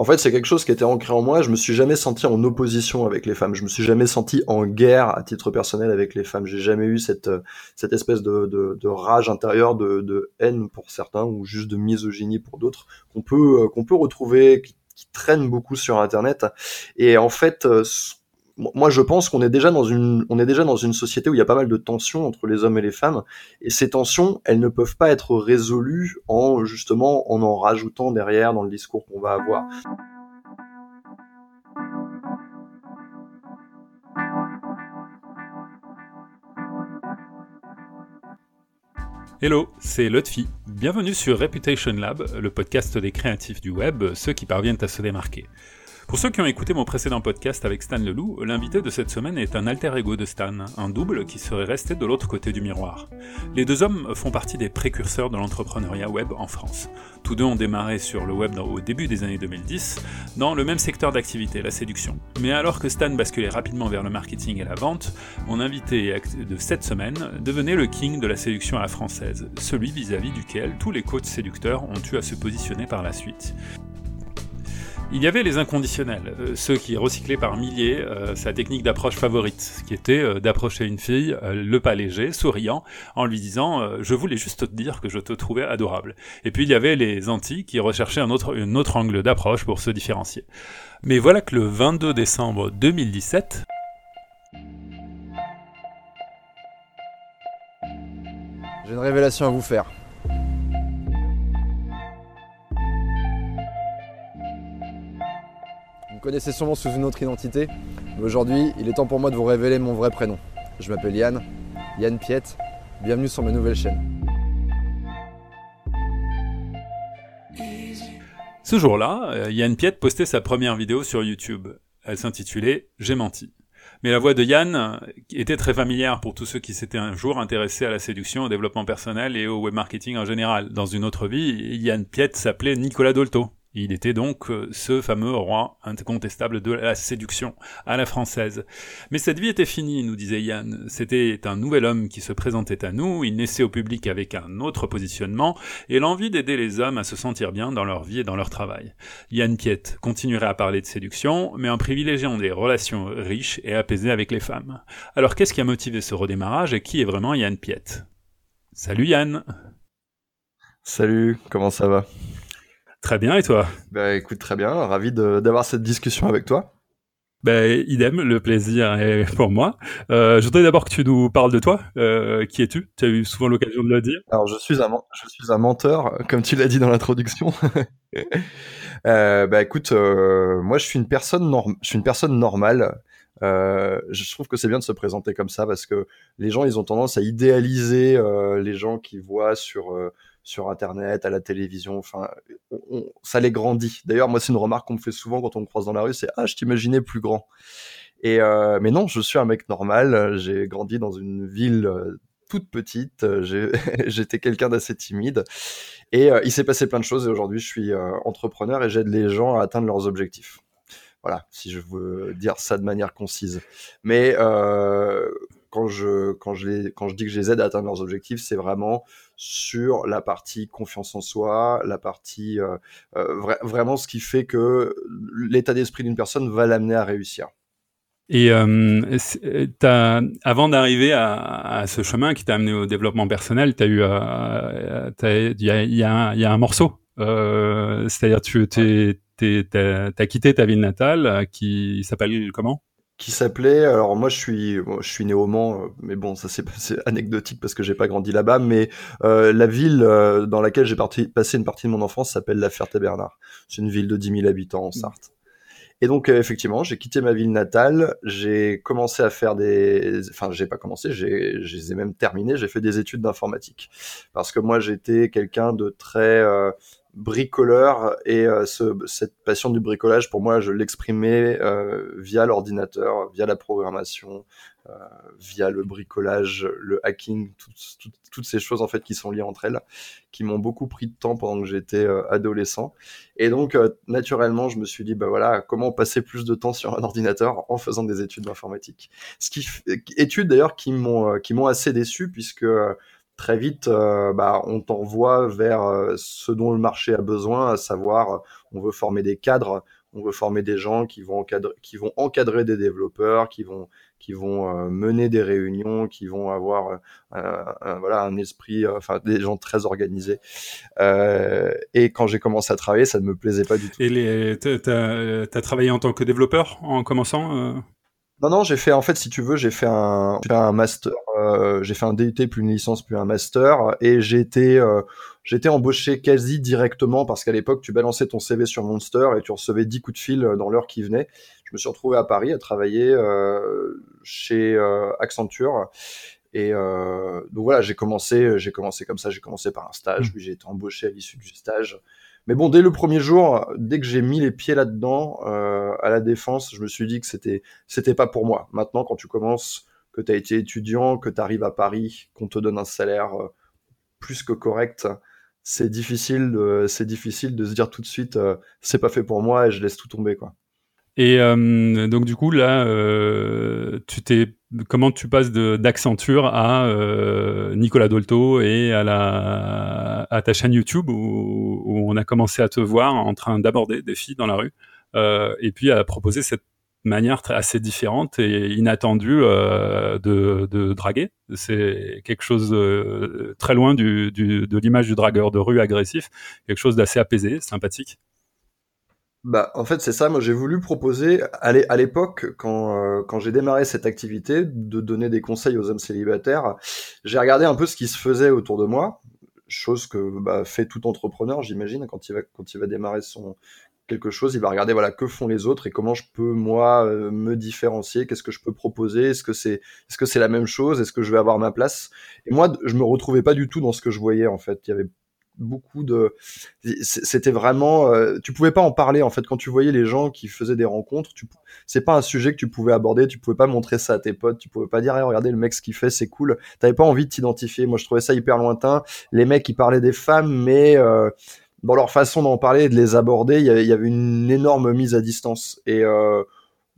En fait, c'est quelque chose qui était ancré en moi. Je me suis jamais senti en opposition avec les femmes. Je me suis jamais senti en guerre à titre personnel avec les femmes. J'ai jamais eu cette cette espèce de, de, de rage intérieure, de, de, haine pour certains ou juste de misogynie pour d'autres qu'on peut qu'on peut retrouver, qui, qui, traîne beaucoup sur Internet. Et en fait, moi je pense qu'on est déjà dans une société où il y a pas mal de tensions entre les hommes et les femmes et ces tensions elles ne peuvent pas être résolues en justement en en rajoutant derrière dans le discours qu'on va avoir. Hello, c'est Lotfi. Bienvenue sur Reputation Lab, le podcast des créatifs du web, ceux qui parviennent à se démarquer. Pour ceux qui ont écouté mon précédent podcast avec Stan Leloup, l'invité de cette semaine est un alter ego de Stan, un double qui serait resté de l'autre côté du miroir. Les deux hommes font partie des précurseurs de l'entrepreneuriat web en France. Tous deux ont démarré sur le web au début des années 2010, dans le même secteur d'activité, la séduction. Mais alors que Stan basculait rapidement vers le marketing et la vente, mon invité de cette semaine devenait le king de la séduction à la française, celui vis-à-vis duquel tous les coachs séducteurs ont eu à se positionner par la suite. Il y avait les inconditionnels, euh, ceux qui recyclaient par milliers euh, sa technique d'approche favorite, qui était euh, d'approcher une fille le pas léger, souriant, en lui disant Je voulais juste te dire que je te trouvais adorable ». Et puis il y avait les anti qui recherchaient un autre, un autre angle d'approche pour se différencier. Mais voilà que le 22 décembre 2017... J'ai une révélation à vous faire. Me connaissez sûrement sous une autre identité, mais aujourd'hui, il est temps pour moi de vous révéler mon vrai prénom. Je m'appelle Yann, Yann Piette. Bienvenue sur ma nouvelle chaîne. Ce jour-là, euh, Yann Piette postait sa première vidéo sur YouTube. Elle s'intitulait J'ai menti. Mais la voix de Yann euh, était très familière pour tous ceux qui s'étaient un jour intéressés à la séduction, au développement personnel et au web marketing en général. Dans une autre vie, Yann Piette s'appelait Nicolas Dolto. Il était donc euh, ce fameux roi incontestable de la séduction à la française. Mais cette vie était finie, nous disait Yann. C'était un nouvel homme qui se présentait à nous, il naissait au public avec un autre positionnement et l'envie d'aider les hommes à se sentir bien dans leur vie et dans leur travail. Yann Piette continuerait à parler de séduction, mais en privilégiant des relations riches et apaisées avec les femmes. Alors qu'est-ce qui a motivé ce redémarrage et qui est vraiment Yann Piette? Salut Yann Salut, comment ça va? Très bien, et toi? Bah écoute, très bien, ravi d'avoir cette discussion avec toi. Bah, idem, le plaisir est pour moi. Euh, je voudrais d'abord que tu nous parles de toi. Euh, qui es-tu? Tu as eu souvent l'occasion de le dire. Alors, je suis un, je suis un menteur, comme tu l'as dit dans l'introduction. euh, bah écoute, euh, moi je suis une personne, je suis une personne normale. Je trouve que c'est bien de se présenter comme ça parce que les gens, ils ont tendance à idéaliser les gens qui voient sur sur Internet, à la télévision. Enfin, ça les grandit. D'ailleurs, moi, c'est une remarque qu'on me fait souvent quand on me croise dans la rue, c'est ah, je t'imaginais plus grand. Et euh, mais non, je suis un mec normal. J'ai grandi dans une ville euh, toute petite. J'étais quelqu'un d'assez timide. Et euh, il s'est passé plein de choses. Et aujourd'hui, je suis entrepreneur et j'aide les gens à atteindre leurs objectifs. Voilà, si je veux dire ça de manière concise. Mais quand je quand je les quand je dis que je les aide à atteindre leurs objectifs, c'est vraiment sur la partie confiance en soi, la partie euh, euh vraiment ce qui fait que l'état d'esprit d'une personne va l'amener à réussir. Et euh, as, avant d'arriver à, à, ce chemin qui t'a amené au développement personnel, tu as eu, il y a, y, a, y a, un morceau, euh, c'est-à-dire tu as quitté ta ville natale qui s'appelle comment? Qui s'appelait alors moi je suis je suis né au Mans euh, mais bon ça c'est anecdotique parce que j'ai pas grandi là-bas mais euh, la ville euh, dans laquelle j'ai passé une partie de mon enfance s'appelle La Ferté-Bernard c'est une ville de 10 000 habitants en mmh. Sarthe. Et donc effectivement j'ai quitté ma ville natale j'ai commencé à faire des enfin j'ai pas commencé j'ai je les ai même terminé j'ai fait des études d'informatique. Parce que moi j'étais quelqu'un de très bricoleur et euh, ce, cette passion du bricolage pour moi je l'exprimais euh, via l'ordinateur via la programmation euh, via le bricolage le hacking toutes ces choses en fait qui sont liées entre elles qui m'ont beaucoup pris de temps pendant que j'étais adolescent. Et donc naturellement je me suis dit bah voilà comment passer plus de temps sur un ordinateur en faisant des études d'informatique. Ce qui études d'ailleurs qui m'ont qui m'ont assez déçu puisque très vite, bah, on t'envoie vers ce dont le marché a besoin, à savoir, on veut former des cadres, on veut former des gens qui vont encadrer, qui vont encadrer des développeurs, qui vont, qui vont euh, mener des réunions, qui vont avoir euh, un, voilà un esprit, euh, enfin des gens très organisés. et quand j'ai commencé à travailler, ça ne me plaisait pas du tout. Et t'as, as travaillé en tant que développeur en commençant non, non, j'ai fait, en fait, si tu veux, j'ai fait un, un master, euh, j'ai fait un DUT, puis une licence, puis un master, et j'ai été, euh, j'ai été embauché quasi directement parce qu'à l'époque, tu balançais ton CV sur Monster et tu recevais 10 coups de fil dans l'heure qui venait. Je me suis retrouvé à Paris à travailler euh, chez euh, Accenture. Et euh, donc voilà, j'ai commencé, j'ai commencé comme ça, j'ai commencé par un stage, mmh. puis j'ai été embauché à l'issue du stage. Mais bon, dès le premier jour, dès que j'ai mis les pieds là-dedans, euh, à la défense, je me suis dit que c'était c'était pas pour moi. Maintenant, quand tu commences, que tu as été étudiant, que tu arrives à Paris, qu'on te donne un salaire euh, plus que correct, c'est difficile de c'est difficile de se dire tout de suite euh, c'est pas fait pour moi et je laisse tout tomber quoi. Et euh, donc du coup là, euh, tu t'es comment tu passes d'Accenture à euh, Nicolas Dolto et à la à ta chaîne YouTube où, où on a commencé à te voir en train d'aborder des filles dans la rue euh, et puis à proposer cette manière assez différente et inattendue euh, de, de, draguer. C'est quelque chose euh, très loin du, du, de l'image du dragueur de rue agressif, quelque chose d'assez apaisé, sympathique. Bah, en fait, c'est ça. Moi, j'ai voulu proposer à l'époque, quand, euh, quand j'ai démarré cette activité, de donner des conseils aux hommes célibataires. J'ai regardé un peu ce qui se faisait autour de moi, chose que bah, fait tout entrepreneur, j'imagine, quand il va quand il va démarrer son quelque chose, il va regarder voilà que font les autres et comment je peux moi euh, me différencier, qu'est-ce que je peux proposer, est-ce que c'est est-ce que c'est la même chose, est-ce que je vais avoir ma place? Et moi, je me retrouvais pas du tout dans ce que je voyais en fait. Il y avait beaucoup de c'était vraiment euh, tu pouvais pas en parler en fait. Quand tu voyais les gens qui faisaient des rencontres tu c'est pas un sujet que tu pouvais aborder. Tu pouvais pas montrer ça à tes potes. Tu pouvais pas dire regardez le mec ce qu'il fait c'est cool. T'avais pas envie de t'identifier. Moi je trouvais ça hyper lointain. Les mecs qui parlaient des femmes mais euh, dans leur façon d'en parler et de les aborder il y, avait, une énorme mise à distance. Et euh,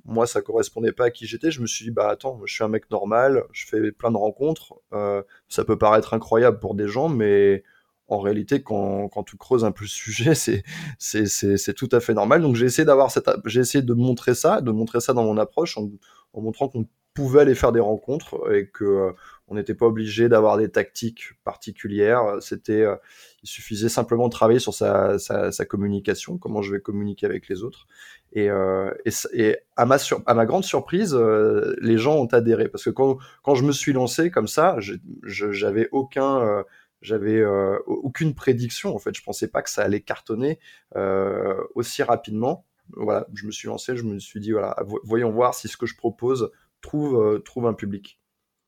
moi ça correspondait pas à qui j'étais. Je me suis dit bah attends je suis un mec normal. Je fais plein de rencontres. Euh, ça peut paraître incroyable pour des gens mais en réalité, quand, quand tu creuses un peu le sujet, c'est, c'est, tout à fait normal. Donc j'ai essayé d'avoir cette, j'ai essayé de montrer ça, de montrer ça dans mon approche en, en montrant qu'on pouvait aller faire des rencontres et que euh, on n'était pas obligé d'avoir des tactiques particulières. C'était, euh, il suffisait simplement de travailler sur sa, sa, sa, communication, comment je vais communiquer avec les autres. Et, euh, et, et à, ma sur, à ma grande surprise, euh, les gens ont adhéré parce que quand, quand je me suis lancé comme ça, j'avais aucun j'avais euh, aucune prédiction en fait. Je pensais pas que ça allait cartonner euh, aussi rapidement. Voilà, je me suis lancé, je me suis dit voilà, voyons voir si ce que je propose trouve euh, trouve un public.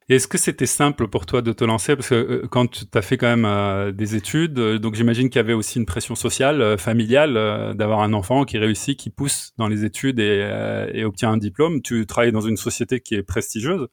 Est-ce que c'était simple pour toi de te lancer? Parce que quand tu as fait quand même des études, donc j'imagine qu'il y avait aussi une pression sociale, familiale, d'avoir un enfant qui réussit, qui pousse dans les études et, et, obtient un diplôme. Tu travailles dans une société qui est prestigieuse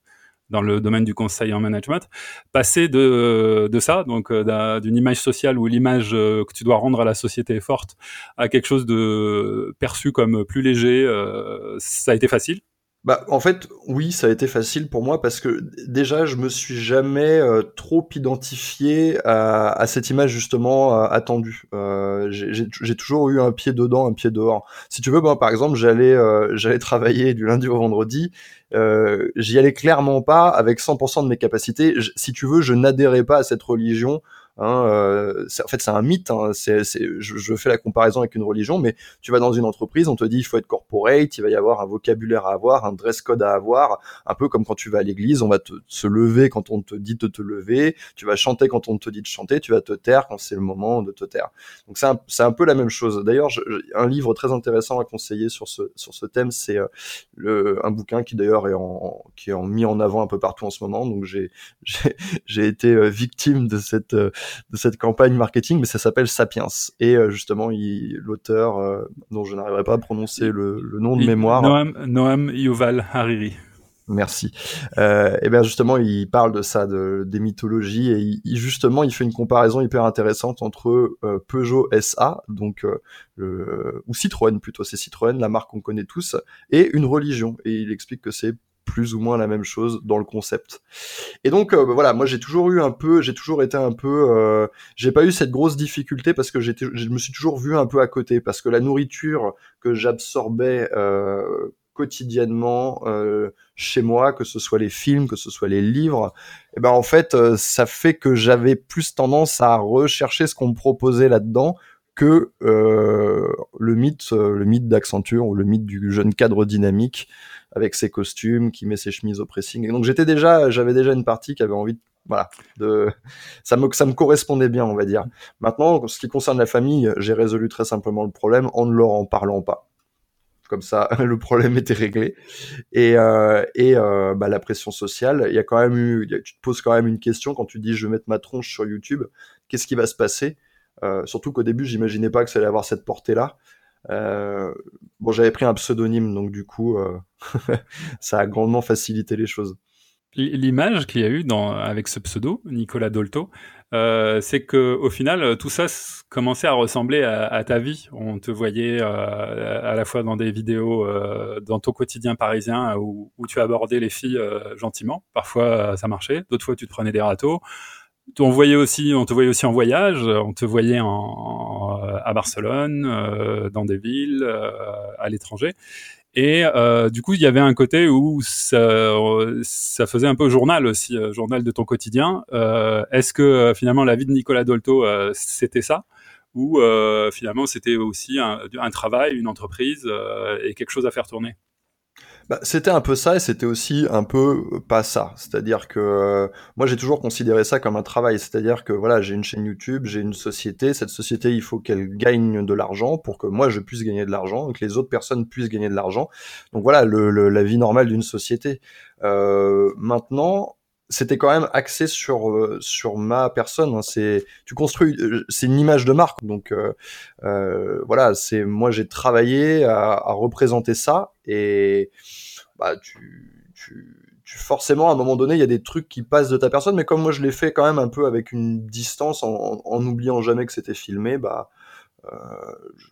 dans le domaine du conseil en management, passer de, de ça, donc euh, d'une image sociale où l'image euh, que tu dois rendre à la société est forte, à quelque chose de perçu comme plus léger, euh, ça a été facile? Bah, en fait, oui, ça a été facile pour moi parce que déjà, je me suis jamais euh, trop identifié à, cette image justement euh, attendue. Euh, j'ai toujours eu un pied dedans, un pied dehors. Si tu veux, moi, par exemple, j'allais euh, j'allais travailler du lundi au vendredi. J'y allais clairement pas avec 100% de mes capacités. si tu veux, je n'adhérais pas à cette religion Hein, euh, en fait, c'est un mythe. Hein, c'est, je, je, fais la comparaison avec une religion, mais tu vas dans une entreprise, on te dit il faut être corporate, il va y avoir un vocabulaire à avoir, un dress code à avoir, un peu comme quand tu vas à l'église, on va te, se lever quand on te dit de te lever, tu vas chanter quand on te dit de chanter, tu vas te taire quand c'est le moment de te taire. Donc c'est un, un peu la même chose. D'ailleurs, un livre très intéressant à conseiller sur ce sur ce thème, c'est euh, un bouquin qui d'ailleurs est en qui est en, mis en avant un peu partout en ce moment. Donc j'ai été euh, victime de cette de cette campagne marketing, mais ça s'appelle Sapiens. Et euh, justement, l'auteur, euh, dont je n'arriverai pas à prononcer le, nom de mémoire. Noam, Noam Yuval Hariri. Merci. Euh, et bien justement, il parle de ça, de, des mythologies, et il, justement, il fait une comparaison hyper intéressante entre euh, Peugeot SA, donc le, ou Citroën plutôt, c'est Citroën, la marque qu'on connaît tous, et une religion. Et il explique que c'est plus ou moins la même chose dans le concept. Et donc bah, voilà, moi j'ai toujours eu un peu, j'ai toujours été un peu, j'ai pas eu cette grosse difficulté parce que j'étais, je me suis toujours vu un peu à côté parce que la nourriture que j'absorbais quotidiennement euh, chez moi, que ce soit les films, que ce soit les livres, et eh ben en fait, euh, ça fait que j'avais plus tendance à rechercher ce qu'on me proposait là-dedans que euh, le mythe, le mythe d'Accenture ou le mythe du jeune cadre dynamique avec ses costumes, qui met ses chemises au pressing. Et donc j'étais déjà, j'avais déjà une partie qui avait envie de voilà, de ça me ça me correspondait bien, on va dire. Maintenant, ce qui concerne la famille, j'ai résolu très simplement le problème en ne leur en parlant pas comme ça le problème était réglé et euh, et euh, bah, la pression sociale il y a quand même eu tu te poses quand même une question quand tu dis je vais mettre ma tronche sur YouTube qu'est-ce qui va se passer? Euh, surtout qu'au début j'imaginais pas que ça allait avoir cette portée là bon j'avais pris un pseudonyme donc du coup ça a grandement facilité les choses L'image qu'il y a eu dans, avec ce pseudo, Nicolas Dolto, euh, c'est que au final, tout ça commençait à ressembler à, ta vie. On te voyait euh, à la fois dans des vidéos, euh, dans ton quotidien parisien, où, tu abordais les filles gentiment. Parfois, ça marchait. D'autres fois, tu te prenais des râteaux. On voyait aussi, on te voyait aussi en voyage. On te voyait en, à Barcelone, dans des villes, à l'étranger. Et euh, du coup, il y avait un côté où ça, ça faisait un peu journal aussi, euh, journal de ton quotidien. Euh, Est-ce que euh, finalement la vie de Nicolas Dolto, euh, c'était ça? Ou finalement c'était aussi un, un, travail, une entreprise et quelque chose à faire tourner? Bah, c'était un peu ça et c'était aussi un peu euh, pas ça. C'est-à-dire que euh, moi j'ai toujours considéré ça comme un travail. C'est-à-dire que voilà, j'ai une chaîne YouTube, j'ai une société. Cette société, il faut qu'elle gagne de l'argent pour que moi je puisse gagner de l'argent et que les autres personnes puissent gagner de l'argent. Donc voilà, la vie normale d'une société. Euh, maintenant, c'était quand même axé sur euh, sur ma personne. Hein. C'est tu construis, euh, c'est une image de marque. Donc euh, euh voilà, c'est moi j'ai travaillé à, à, représenter ça et bah tu, tu tu forcément à un moment donné il y a des trucs qui passent de ta personne, mais comme moi je l'ai fait quand même un peu avec une distance en, en oubliant jamais que c'était filmé, bah euh,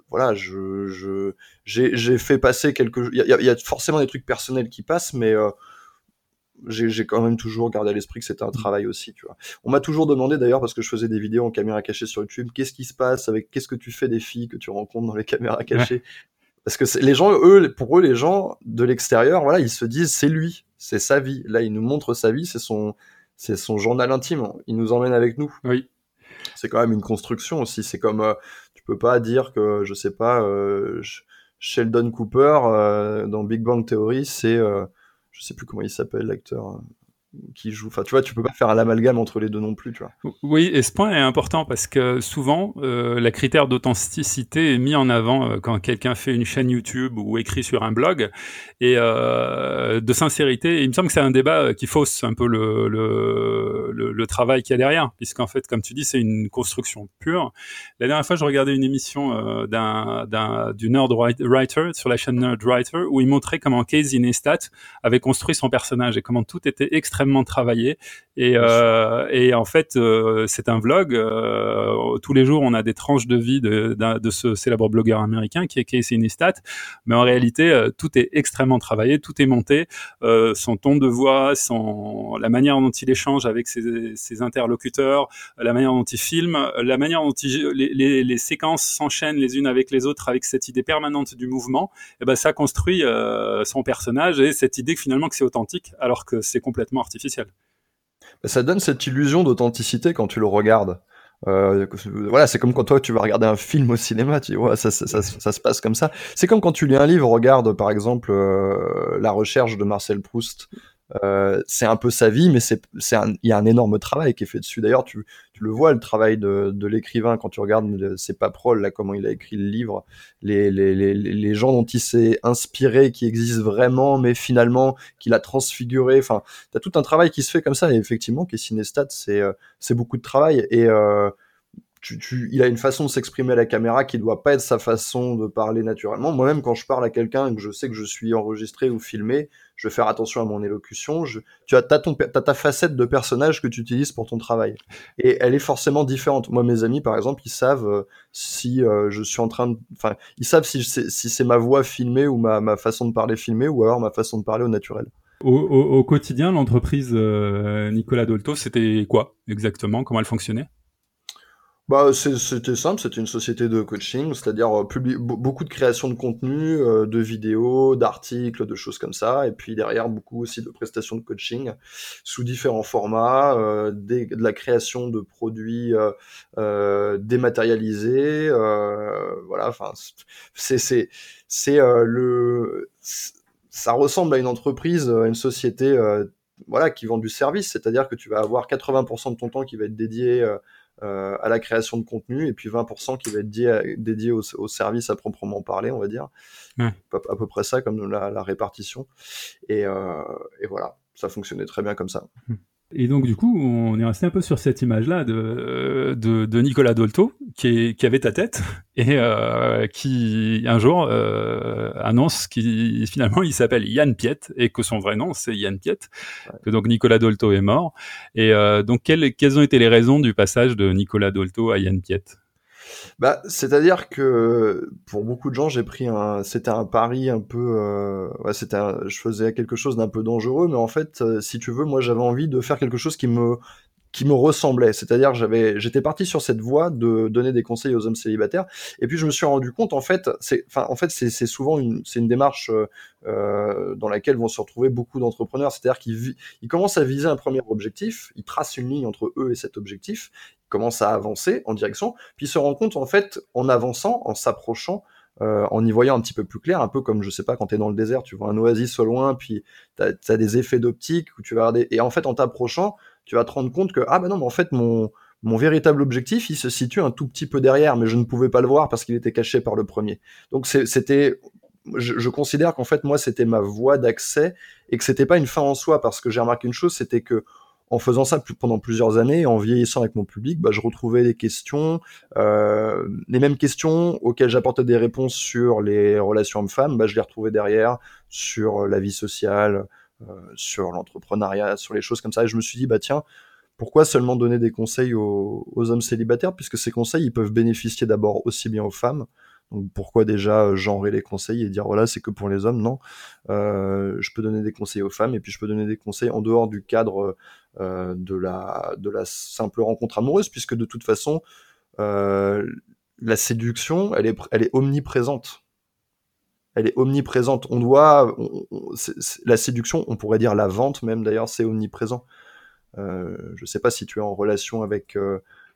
voilà, je, je j'ai fait passer quelque, il y a, y a, forcément des trucs personnels qui passent, mais j'ai quand même toujours gardé à l'esprit que c'était un travail aussi, tu vois. On m'a toujours demandé d'ailleurs parce que je faisais des vidéos en caméra cachée sur YouTube, qu'est-ce qui se passe avec qu'est-ce que tu fais des filles que tu rencontres dans les caméras cachées? Parce que les gens eux pour eux les gens de l'extérieur, voilà, ils se disent c'est lui, c'est sa vie. Là, il nous montre sa vie, c'est son c'est son journal intime, il nous emmène avec nous. Oui. C'est quand même une construction aussi, c'est comme euh, tu peux pas dire que je sais pas euh, Sheldon Cooper euh, dans Big Bang Theory, c'est je sais plus comment il s'appelle l'acteur hein qui joue. Enfin, tu vois, tu peux pas faire un amalgame entre les deux non plus, tu vois. Oui, et ce point est important parce que souvent, euh, le critère d'authenticité est mis en avant euh, quand quelqu'un fait une chaîne YouTube ou écrit sur un blog, et euh, de sincérité. Il me semble que c'est un débat euh, qui fausse un peu le, le, travail qu'il y a derrière, puisqu'en fait, comme tu dis, c'est une construction pure. La dernière fois, je regardais une émission d'un, d'un, du Nerd Writer sur la chaîne Nerd Writer où il montrait comment Casey Neistat avait construit son personnage et comment tout était extrêmement travaillé. Et, euh, et en fait, euh, c'est un vlog. Euh, tous les jours, on a des tranches de vie de, de, ce célèbre blogueur américain qui est Casey Neistat. Mais en réalité, tout est extrêmement travaillé, tout est monté. son ton de voix, son, la manière dont il échange avec ses, ses interlocuteurs, la manière dont il filme, la manière dont il, les, les, les séquences s'enchaînent les unes avec les autres avec cette idée permanente du mouvement. Et ben ça construit son personnage et cette idée finalement que c'est authentique alors que c'est complètement artificiel. Ça donne cette illusion d'authenticité quand tu le regardes. Euh, voilà, c'est comme quand toi tu vas regarder un film au cinéma, tu vois, ça, ça, ça, ça se passe comme ça. C'est comme quand tu lis un livre, regarde par exemple euh, La recherche de Marcel Proust. Euh, c'est un peu sa vie, mais c'est, il y a un énorme travail qui est fait dessus. D'ailleurs, tu, tu le vois le travail de, de l'écrivain quand tu regardes ses paproles, là, comment il a écrit le livre, les, les, les, les gens dont il s'est inspiré, qui existent vraiment, mais finalement qu'il a transfiguré. Enfin, t'as tout un travail qui se fait comme ça. Et effectivement, Kessinestat, c'est euh, c'est beaucoup de travail et euh, tu, tu, il a une façon de s'exprimer à la caméra qui doit pas être sa façon de parler naturellement. Moi-même, quand je parle à quelqu'un que je sais que je suis enregistré ou filmé, je vais faire attention à mon élocution. Tu as, ta facette de personnage que tu utilises pour ton travail. Et elle est forcément différente. Moi, mes amis, par exemple, ils savent euh, si euh, je suis en train de... Enfin, ils savent si c'est ma voix filmée ou ma, ma façon de parler filmée ou alors ma façon de parler au naturel. Au, quotidien, l'entreprise Nicolas Dolto, c'était quoi exactement? Comment elle fonctionnait? Bah, c'était simple, c'était une société de coaching, c'est-à-dire euh, beaucoup de création de contenu, euh, de vidéos, d'articles, de choses comme ça, et puis derrière beaucoup aussi de prestations de coaching sous différents formats, euh, de la création de produits dématérialisés, voilà, enfin c'est c'est c'est le ça ressemble à une entreprise, à une société voilà qui vend du service, c'est-à-dire que tu vas avoir 80% de ton temps qui va être dédié euh, à la création de contenu et puis 20% qui va être dédié, dédié au, service à proprement parler, on va dire. À, peu près ça comme la, répartition. Et, euh, et, voilà, ça fonctionnait très bien comme ça. Et donc, du coup, on est resté un peu sur cette image-là de, de, de, Nicolas Dolto, qui, qui, avait ta tête, et euh, qui, un jour, euh, annonce qu'il finalement, il s'appelle Yann Piet, et que son vrai nom, c'est Yann Piet, que donc Nicolas Dolto est mort. Et euh, donc, quelles, quelles ont été les raisons du passage de Nicolas Dolto à Yann Piet? Bah, c'est-à-dire que pour beaucoup de gens, j'ai pris un, c'était un pari un peu, euh, ouais, c'était, je faisais quelque chose d'un peu dangereux, mais en fait, euh, si tu veux, moi, j'avais envie de faire quelque chose qui me, qui me ressemblait. C'est-à-dire, j'avais, j'étais parti sur cette voie de donner des conseils aux hommes célibataires, et puis je me suis rendu compte, en fait, c'est, enfin, en fait, c'est, souvent une, c'est une démarche euh, dans laquelle vont se retrouver beaucoup d'entrepreneurs. C'est-à-dire qu'ils ils commencent à viser un premier objectif, ils tracent une ligne entre eux et cet objectif, ils commencent à avancer en direction, puis ils se rendent compte, en fait, en avançant, en s'approchant, euh, en y voyant un petit peu plus clair, un peu comme je sais pas quand tu es dans le désert, tu vois un oasis au loin, puis tu as, des effets d'optique où tu vas regarder et en fait en t'approchant, tu vas te rendre compte que ah ben non mais en fait mon mon véritable objectif il se situe un tout petit peu derrière, mais je ne pouvais pas le voir parce qu'il était caché par le premier. Donc c'était je, je, considère qu'en fait moi c'était ma voie d'accès et que c'était pas une fin en soi parce que j'ai remarqué une chose, c'était que en faisant ça pendant plusieurs années, en vieillissant avec mon public, bah, je retrouvais des questions, euh, les mêmes questions auxquelles j'apportais des réponses sur les relations hommes-femmes, bah, je les retrouvais derrière sur la vie sociale, sur l'entrepreneuriat, sur les choses comme ça. Et je me suis dit, bah tiens, pourquoi seulement donner des conseils aux, hommes célibataires, puisque ces conseils, ils peuvent bénéficier d'abord aussi bien aux femmes, donc pourquoi déjà euh, genrer les conseils et dire voilà c'est que pour les hommes? Non, euh, je peux donner des conseils aux femmes et puis je peux donner des conseils en dehors du cadre euh, de la de la simple rencontre amoureuse puisque de toute façon la séduction elle est elle est omniprésente. Elle est omniprésente. On doit la séduction, on pourrait dire la vente même d'ailleurs, c'est omniprésent. je ne sais pas si tu es en relation avec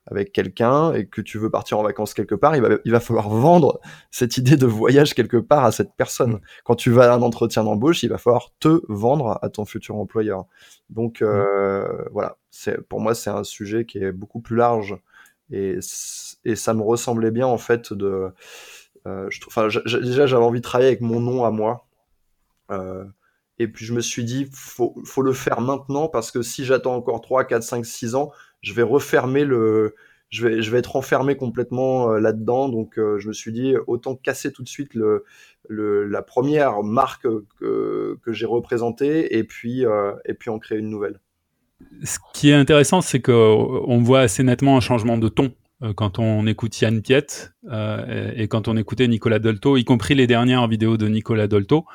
avec quelqu'un et que tu veux partir en vacances quelque part, il va, il va falloir vendre cette idée de voyage quelque part à cette personne. Mm. Quand tu vas à un entretien d'embauche, il va falloir te vendre à ton futur employeur. Donc euh, mm. voilà, c'est pour moi c'est un sujet qui est beaucoup plus large et, et ça me ressemblait bien en fait de euh, déjà j'avais envie de travailler avec mon nom à moi. Euh, et puis je me suis dit, faut, faut le faire maintenant parce que si j'attends encore 3, 4, 5, 6 ans, je vais refermer le, je vais, être enfermé complètement euh, là-dedans. Donc, je me suis dit, autant casser tout de suite la première marque que, que j'ai représentée et puis, et puis en créer une nouvelle. Ce qui est intéressant, c'est qu'on voit assez nettement un changement de ton quand on écoute Yann Piet euh, et, quand on écoutait Nicolas Dolto, y compris les dernières vidéos de Nicolas Dolto.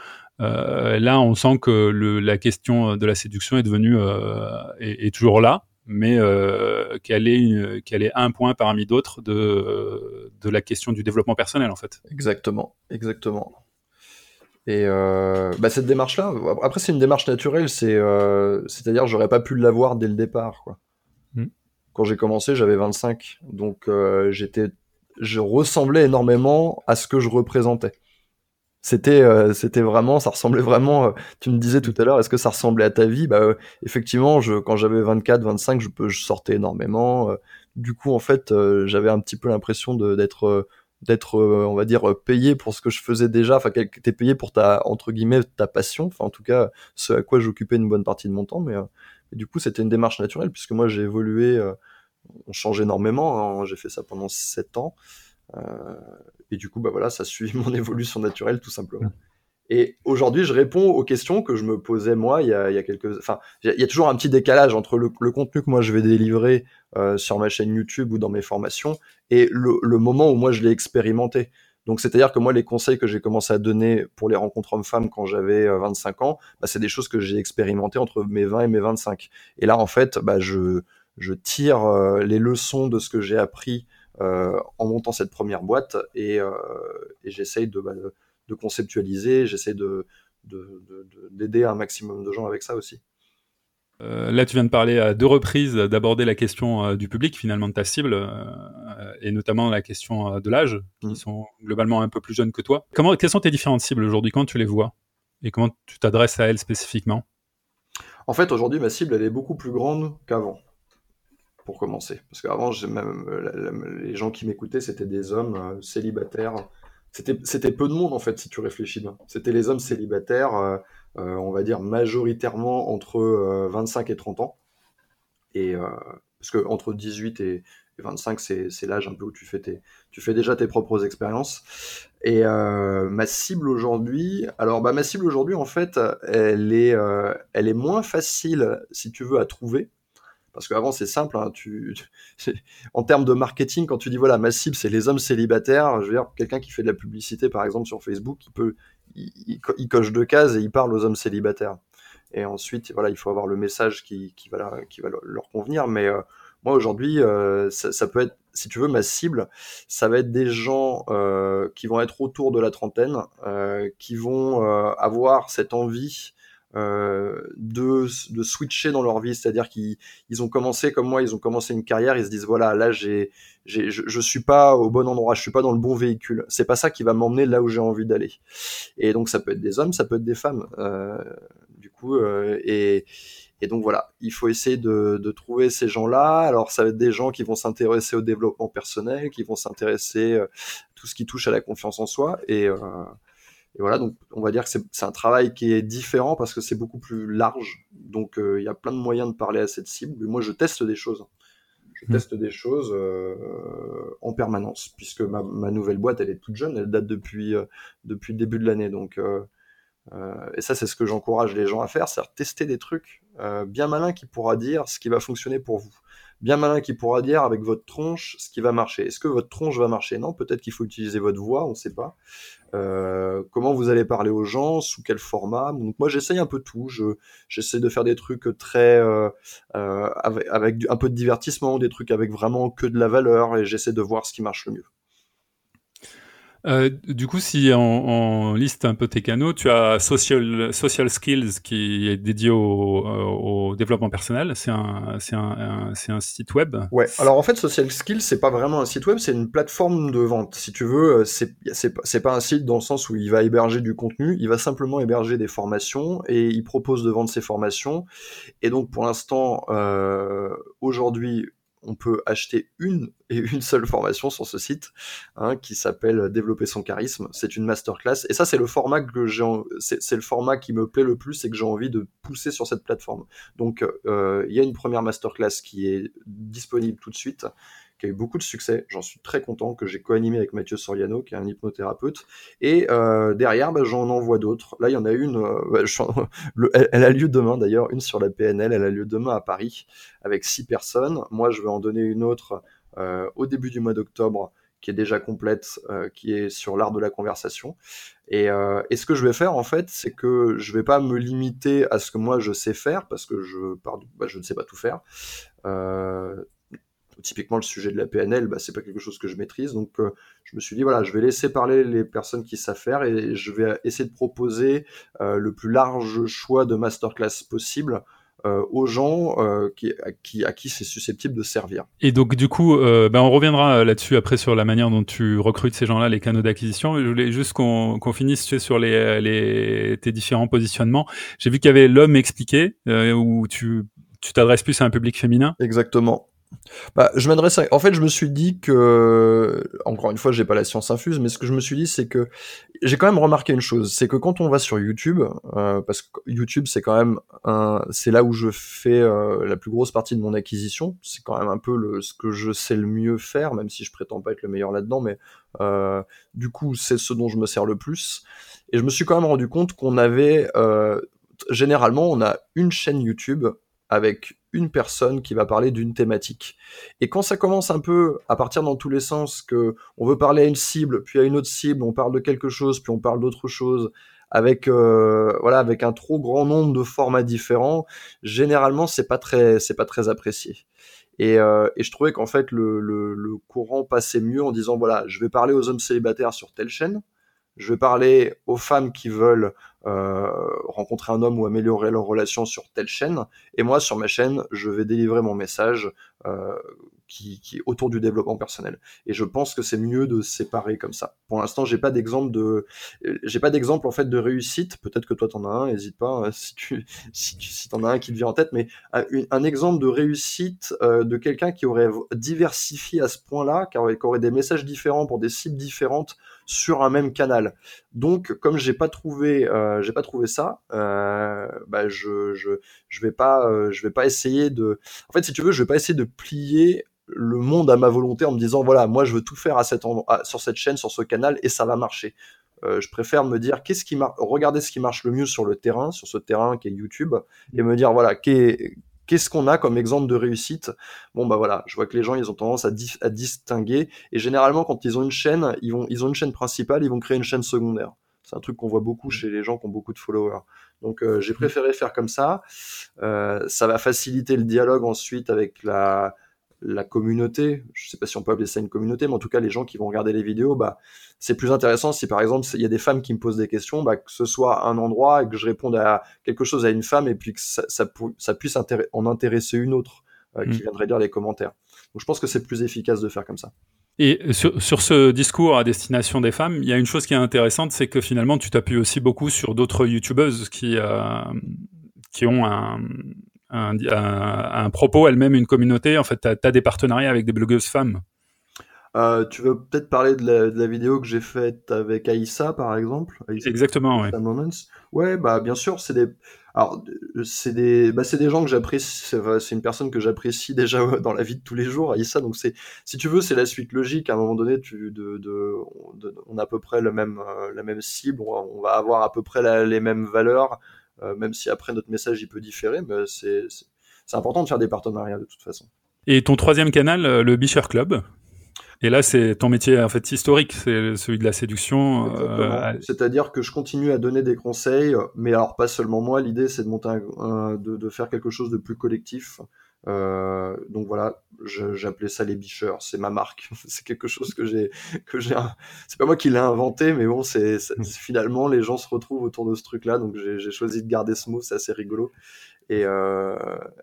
Euh, là, on sent que la question de la séduction est devenue euh, est, toujours là, mais euh, qu'elle est, qu'elle est un point parmi d'autres de, de la question du développement personnel en fait. Exactement, exactement. Et euh, bah cette démarche-là, après c'est une démarche naturelle, c'est, euh, c'est-à-dire j'aurais pas pu l'avoir dès le départ. Quoi. Quand j'ai commencé, j'avais 25, donc euh, j'étais, je ressemblais énormément à ce que je représentais. C'était euh, c'était vraiment ça ressemblait vraiment euh, tu me disais tout à l'heure est-ce que ça ressemblait à ta vie? Bah effectivement je quand j'avais 24 25 je je sortais énormément du coup en fait j'avais un petit peu l'impression d'être d'être on va dire payé pour ce que je faisais déjà. Enfin t'es payé pour ta entre guillemets ta passion. Enfin en tout cas ce à quoi j'occupais une bonne partie de mon temps mais, du coup c'était une démarche naturelle puisque moi j'ai évolué on change énormément hein. j'ai fait ça pendant 7 ans et du coup, bah voilà, ça suit mon évolution naturelle tout simplement. Et aujourd'hui, je réponds aux questions que je me posais moi il y a, il y a quelques. Enfin, il y, a toujours un petit décalage entre le, le contenu que moi je vais délivrer euh, sur ma chaîne YouTube ou dans mes formations et le, le moment où moi je l'ai expérimenté. Donc c'est-à-dire que moi, les conseils que j'ai commencé à donner pour les rencontres hommes-femmes quand j'avais 25 ans, bah, c'est des choses que j'ai expérimentées entre mes 20 et mes 25. Et là, en fait, bah, je, tire les leçons de ce que j'ai appris en montant cette première boîte et, et j'essaye de, bah, de conceptualiser, j'essaie de, d'aider un maximum de gens avec ça aussi. Euh, là, tu viens de parler à deux reprises d'aborder la question euh, du public, finalement de ta cible, euh, et notamment la question de l'âge, qui mm. sont globalement un peu plus jeunes que toi. Comment, quelles sont tes différentes cibles aujourd'hui? Comment tu les vois? Et comment tu t'adresses à elles spécifiquement? En fait, aujourd'hui, ma cible, elle est beaucoup plus grande qu'avant, pour commencer. Parce qu'avant, même, les gens qui m'écoutaient, c'était des hommes célibataires c'était peu de monde en fait si tu réfléchis bien. C'était les hommes célibataires, on va dire majoritairement entre 25 euh, et 30 ans. Et parce que entre 18 et, 25, c'est l'âge un peu où tu fais, tes, tu fais déjà tes propres expériences. Et ma cible aujourd'hui, alors bah, ma cible aujourd'hui en fait, elle est, elle est moins facile si tu veux à trouver parce qu'avant, c'est simple. Hein, tu, en termes de marketing, quand tu dis voilà, ma cible, c'est les hommes célibataires, je veux dire, quelqu'un qui fait de la publicité, par exemple, sur Facebook, il, peut, il, coche deux cases et il parle aux hommes célibataires. Et ensuite, voilà, il faut avoir le message qui, va, leur convenir. Mais euh, moi, aujourd'hui, euh, ça, peut être, si tu veux, ma cible, ça va être des gens euh, qui vont être autour de la trentaine, qui vont avoir cette envie de, switcher dans leur vie, c'est-à-dire qu'ils ils ont commencé comme moi, ils ont commencé une carrière, ils se disent voilà là j'ai je, je suis pas au bon endroit, je suis pas dans le bon véhicule, c'est pas ça qui va m'emmener là où j'ai envie d'aller. Et donc ça peut être des hommes, ça peut être des femmes, euh, du coup euh, et et donc voilà, il faut essayer de, de trouver ces gens-là. Alors ça va être des gens qui vont s'intéresser au développement personnel, qui vont s'intéresser à tout ce qui touche à la confiance en soi et et voilà, donc on va dire que c'est un travail qui est différent parce que c'est beaucoup plus large. Donc euh, il y a plein de moyens de parler à cette cible. moi, je teste des choses. Je teste des choses euh, en permanence, puisque ma, nouvelle boîte, elle est toute jeune, elle date depuis, euh, depuis le début de l'année. Donc, euh, et ça, c'est ce que j'encourage les gens à faire, c'est tester des trucs bien malins qui pourra dire ce qui va fonctionner pour vous bien malin qui pourra dire avec votre tronche ce qui va marcher. Est-ce que votre tronche va marcher? Non, peut-être qu'il faut utiliser votre voix, on ne sait pas. Euh, comment vous allez parler aux gens, sous quel format? Donc moi j'essaye un peu tout. Je j'essaie de faire des trucs très euh, euh, avec, avec un peu de divertissement, des trucs avec vraiment que de la valeur, et j'essaie de voir ce qui marche le mieux. Euh, du coup, si on, liste un peu tes canaux, tu as Social, Social Skills qui est dédié au, au développement personnel. C'est un, c'est un, c'est un site web. Ouais. Alors en fait, Social Skills, c'est pas vraiment un site web, c'est une plateforme de vente. Si tu veux, c'est, c'est, c'est pas un site dans le sens où il va héberger du contenu, il va simplement héberger des formations et il propose de vendre ses formations. Et donc pour l'instant, euh, aujourd'hui, on peut acheter une et une seule formation sur ce site hein, qui s'appelle Développer son charisme. C'est une masterclass et ça c'est le format que j'ai, c'est, le format qui me plaît le plus et que j'ai envie de pousser sur cette plateforme. Donc euh, il y a une première masterclass qui est disponible tout de suite qui a eu beaucoup de succès. J'en suis très content, que j'ai co-animé avec Mathieu Soriano, qui est un hypnothérapeute. Et euh, derrière, bah, j'en envoie d'autres. Là, il y en a une, euh, bah, elle, a lieu demain d'ailleurs, une sur la PNL, elle a lieu demain à Paris, avec six personnes. Moi, je vais en donner une autre euh, au début du mois d'octobre, qui est déjà complète, euh, qui est sur l'art de la conversation. Et, euh, et, ce que je vais faire en fait, c'est que je vais pas me limiter à ce que moi je sais faire, parce que je, bah, je ne sais pas tout faire. Euh, typiquement le sujet de la PNL, bah, c'est pas quelque chose que je maîtrise. Donc euh, je me suis dit voilà, je vais laisser parler les personnes qui savent faire et je vais essayer de proposer euh, le plus large choix de masterclass possible. Euh, aux gens qui, à qui, à qui c'est susceptible de servir. Et donc du coup, ben, on reviendra là-dessus après sur la manière dont tu recrutes ces gens-là, les canaux d'acquisition. Je voulais juste qu'on finisse sur les, les, tes différents positionnements. J'ai vu qu'il y avait l'homme expliqué, où tu tu t'adresses plus à un public féminin. Exactement. Bah, je m'adresse à... En fait, je me suis dit que... Encore une fois, j'ai pas la science infuse, mais ce que je me suis dit, c'est que... J'ai quand même remarqué une chose, c'est que quand on va sur YouTube, euh, parce que YouTube, c'est quand même un... C'est là où je fais euh, la plus grosse partie de mon acquisition. C'est quand même un peu le... ce que je sais le mieux faire, même si je prétends pas être le meilleur là-dedans, mais euh, du coup, c'est ce dont je me sers le plus. Et je me suis quand même rendu compte qu'on avait... Généralement, on a une chaîne YouTube avec une personne qui va parler d'une thématique. Et quand ça commence un peu à partir dans tous les sens, que on veut parler à une cible, puis à une autre cible, on parle de quelque chose, puis on parle d'autre chose, avec euh, voilà, avec un trop grand nombre de formats différents, généralement c'est pas très c'est pas très apprécié. Et, euh, et je trouvais qu'en fait le, le, le courant passait mieux en disant voilà, je vais parler aux hommes célibataires sur telle chaîne, je vais parler aux femmes qui veulent euh, rencontrer un homme ou améliorer leur relation sur telle chaîne. Et moi, sur ma chaîne, je vais délivrer mon message euh, qui, qui, est autour du développement personnel. Et je pense que c'est mieux de séparer comme ça. Pour l'instant, j'ai pas d'exemple de, j'ai pas d'exemple en fait de réussite. Peut-être que toi t'en as un. N'hésite pas hein, si tu, si tu, si t'en as un qui te vient en tête. Mais un, un exemple de réussite euh, de quelqu'un qui aurait diversifié à ce point-là, qui aurait, qui aurait des messages différents pour des cibles différentes sur un même canal. Donc, comme j'ai pas trouvé, euh, j'ai pas trouvé ça, euh, bah je, je, je vais pas, euh, je vais pas essayer de. En fait, si tu veux, je vais pas essayer de plier le monde à ma volonté en me disant voilà, moi je veux tout faire à cet endroit, sur cette chaîne, sur ce canal, et ça va marcher. Euh, je préfère me dire qu'est-ce qui marche, regarder ce qui marche le mieux sur le terrain, sur ce terrain qui est YouTube, et me dire voilà, qu'est-ce qu'on a comme exemple de réussite? Bon bah voilà, je vois que les gens ils ont tendance à, di à, distinguer et généralement quand ils ont une chaîne, ils vont ils ont une chaîne principale, ils vont créer une chaîne secondaire. C'est un truc qu'on voit beaucoup chez les gens qui ont beaucoup de followers. Donc euh, j'ai préféré faire comme ça. Euh, ça va faciliter le dialogue ensuite avec la la communauté, je sais pas si on peut appeler ça une communauté, mais en tout cas les gens qui vont regarder les vidéos, bah c'est plus intéressant si par exemple il y a des femmes qui me posent des questions, bah, que ce soit un endroit et que je réponde à quelque chose à une femme et puis que ça, ça, ça puisse en intéresser une autre euh, qui mmh. viendrait lire les commentaires. Donc je pense que c'est plus efficace de faire comme ça. Et sur, sur, ce discours à destination des femmes, il y a une chose qui est intéressante, c'est que finalement tu t'appuies aussi beaucoup sur d'autres youtubeuses qui, euh, qui ont un, un, un, un propos, elles-mêmes une communauté. En fait, tu as, des partenariats avec des blogueuses femmes. Euh, tu veux peut-être parler de la, de la, vidéo que j'ai faite avec Aïssa, par exemple? Aïssa, Exactement, oui. Moments. Ouais, bah bien sûr, c'est des. Alors, c'est des, bah, c'est des gens que j'apprécie. C'est une personne que j'apprécie déjà dans la vie de tous les jours, Aïssa. Donc c'est, si tu veux, c'est la suite logique. À un moment donné, tu, de, de, de on a à peu près le même, euh, la même cible. On va avoir à peu près la, les mêmes valeurs. Euh, même si après notre message il peut différer, mais c'est important de faire des partenariats de toute façon. Et ton troisième canal, euh, le Bisher Club et là, c'est ton métier en fait historique, c'est celui de la séduction. Euh... C'est-à-dire que je continue à donner des conseils, mais alors pas seulement moi. L'idée, c'est de monter, un, un, de, de, faire quelque chose de plus collectif. Euh, donc voilà, j'appelais ça les bicheurs, c'est ma marque. c'est quelque chose que j'ai, que j'ai, c'est pas moi qui l'ai inventé, mais bon, c'est finalement les gens se retrouvent autour de ce truc-là, donc j'ai choisi de garder ce mot, c'est assez rigolo. Et euh,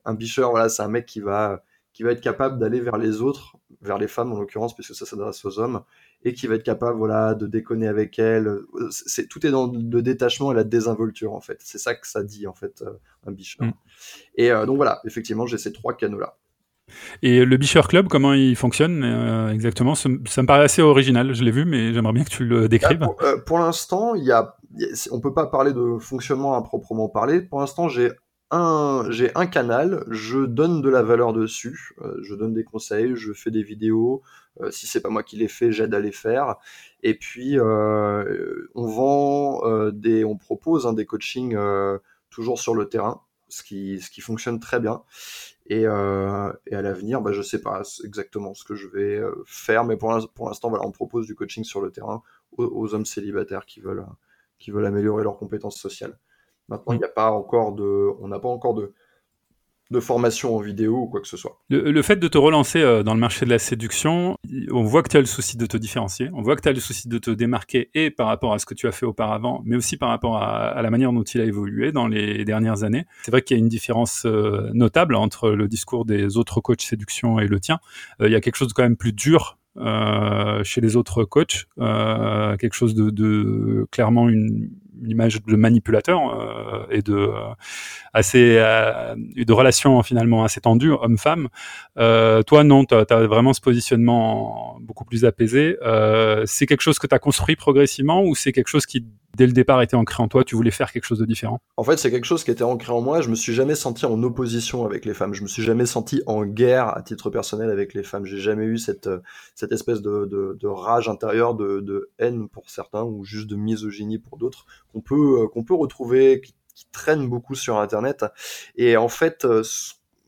un bicheur, voilà, c'est un mec qui va, qui va être capable d'aller vers les autres, vers les femmes en l'occurrence, puisque ça s'adresse aux hommes, et qui va être capable, voilà, de déconner avec elles. C'est tout est dans le détachement et la désinvolture en fait. C'est ça que ça dit en fait euh, un bicheur. Mm. Et euh, donc voilà, effectivement, j'ai ces trois canaux là. Et le Bicheur Club, comment il fonctionne euh, exactement? Ça, ça, me paraît assez original, je l'ai vu, mais j'aimerais bien que tu le décrives. Pour, euh, pour l'instant, il y a, on peut pas parler de fonctionnement à proprement parler. Pour l'instant, j'ai un, j'ai un canal, je donne de la valeur dessus, euh, je donne des conseils, je fais des vidéos. Euh, si c'est pas moi qui les fais, j'aide à les faire. Et puis euh, on vend euh, des, on propose hein, des coachings euh, toujours sur le terrain, ce qui, ce qui fonctionne très bien. Et, euh, à l'avenir, bah, je sais pas exactement ce que je vais faire, mais pour l'instant, voilà, on propose du coaching sur le terrain aux, aux hommes célibataires qui veulent, qui veulent améliorer leurs compétences sociales. Maintenant, il n'y a pas encore de, on n'a pas encore de, de formation en vidéo ou quoi que ce soit. Le, le fait de te relancer euh, dans le marché de la séduction, on voit que tu as le souci de te différencier, on voit que tu as le souci de te démarquer et par rapport à ce que tu as fait auparavant, mais aussi par rapport à, à la manière dont il a évolué dans les dernières années. C'est vrai qu'il y a une différence euh, notable entre le discours des autres coachs séduction et le tien. Euh, il y a quelque chose de quand même plus dur euh, chez les autres coachs, euh, quelque chose de, de, clairement une image de manipulateur euh, et de assez de relations finalement assez tendues homme-femme. toi non, tu as, vraiment ce positionnement beaucoup plus apaisé. c'est quelque chose que tu as construit progressivement ou c'est quelque chose qui dès le départ était ancré en toi, tu voulais faire quelque chose de différent? En fait, c'est quelque chose qui était ancré en moi. Je me suis jamais senti en opposition avec les femmes. Je me suis jamais senti en guerre à titre personnel avec les femmes. J'ai jamais eu cette, cette espèce de, rage intérieure, de, haine pour certains ou juste de misogynie pour d'autres qu'on peut, qu'on peut retrouver, qui, qui traînent beaucoup sur Internet. Et en fait,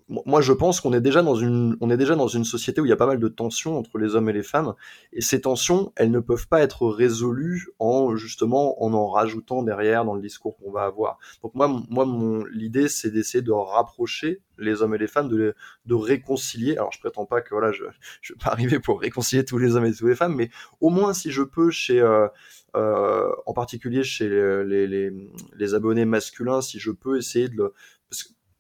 moi je pense qu'on est déjà dans une on est déjà dans une société où il y a pas mal de tensions entre les hommes et les femmes. Et ces tensions elles ne peuvent pas être résolues en justement en en rajoutant derrière dans le discours qu'on va avoir. Donc moi moi l'idée c'est d'essayer de rapprocher les hommes et les femmes de de réconcilier. Alors je prétends pas que voilà je je vais pas arriver pour réconcilier tous les hommes et toutes les femmes mais au moins si je peux chez euh, euh, en particulier chez les, abonnés masculins, si je peux essayer de le,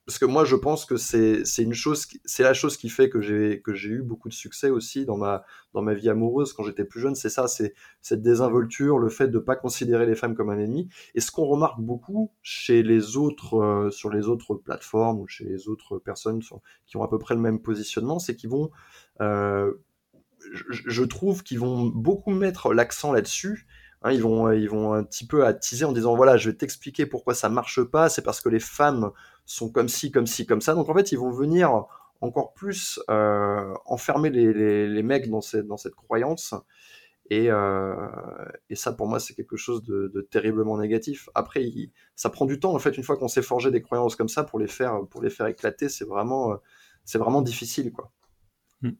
parce que moi je pense que c'est une chose c'est la chose qui fait que j'ai eu beaucoup de succès aussi dans ma vie amoureuse quand j'étais plus jeune. C'est ça c'est cette désinvolture le fait de pas considérer les femmes comme un ennemi. Et ce qu'on remarque beaucoup chez les autres euh, sur les autres plateformes ou chez les autres personnes qui ont à peu près le même positionnement c'est qu'ils vont euh, je trouve qu'ils vont beaucoup mettre l'accent là-dessus Hein, ils vont, ils vont un petit peu attiser en disant voilà, je vais t'expliquer pourquoi ça marche pas. C'est parce que les femmes sont comme ci, comme ci, comme ça. Donc en fait, ils vont venir encore plus euh, enfermer les, les, mecs dans cette, dans cette croyance. Et, euh, et ça, pour moi, c'est quelque chose de, de, terriblement négatif. Après, ça prend du temps. En fait, une fois qu'on s'est forgé des croyances comme ça, pour les faire, pour les faire éclater, c'est vraiment, vraiment difficile, quoi. Hmm.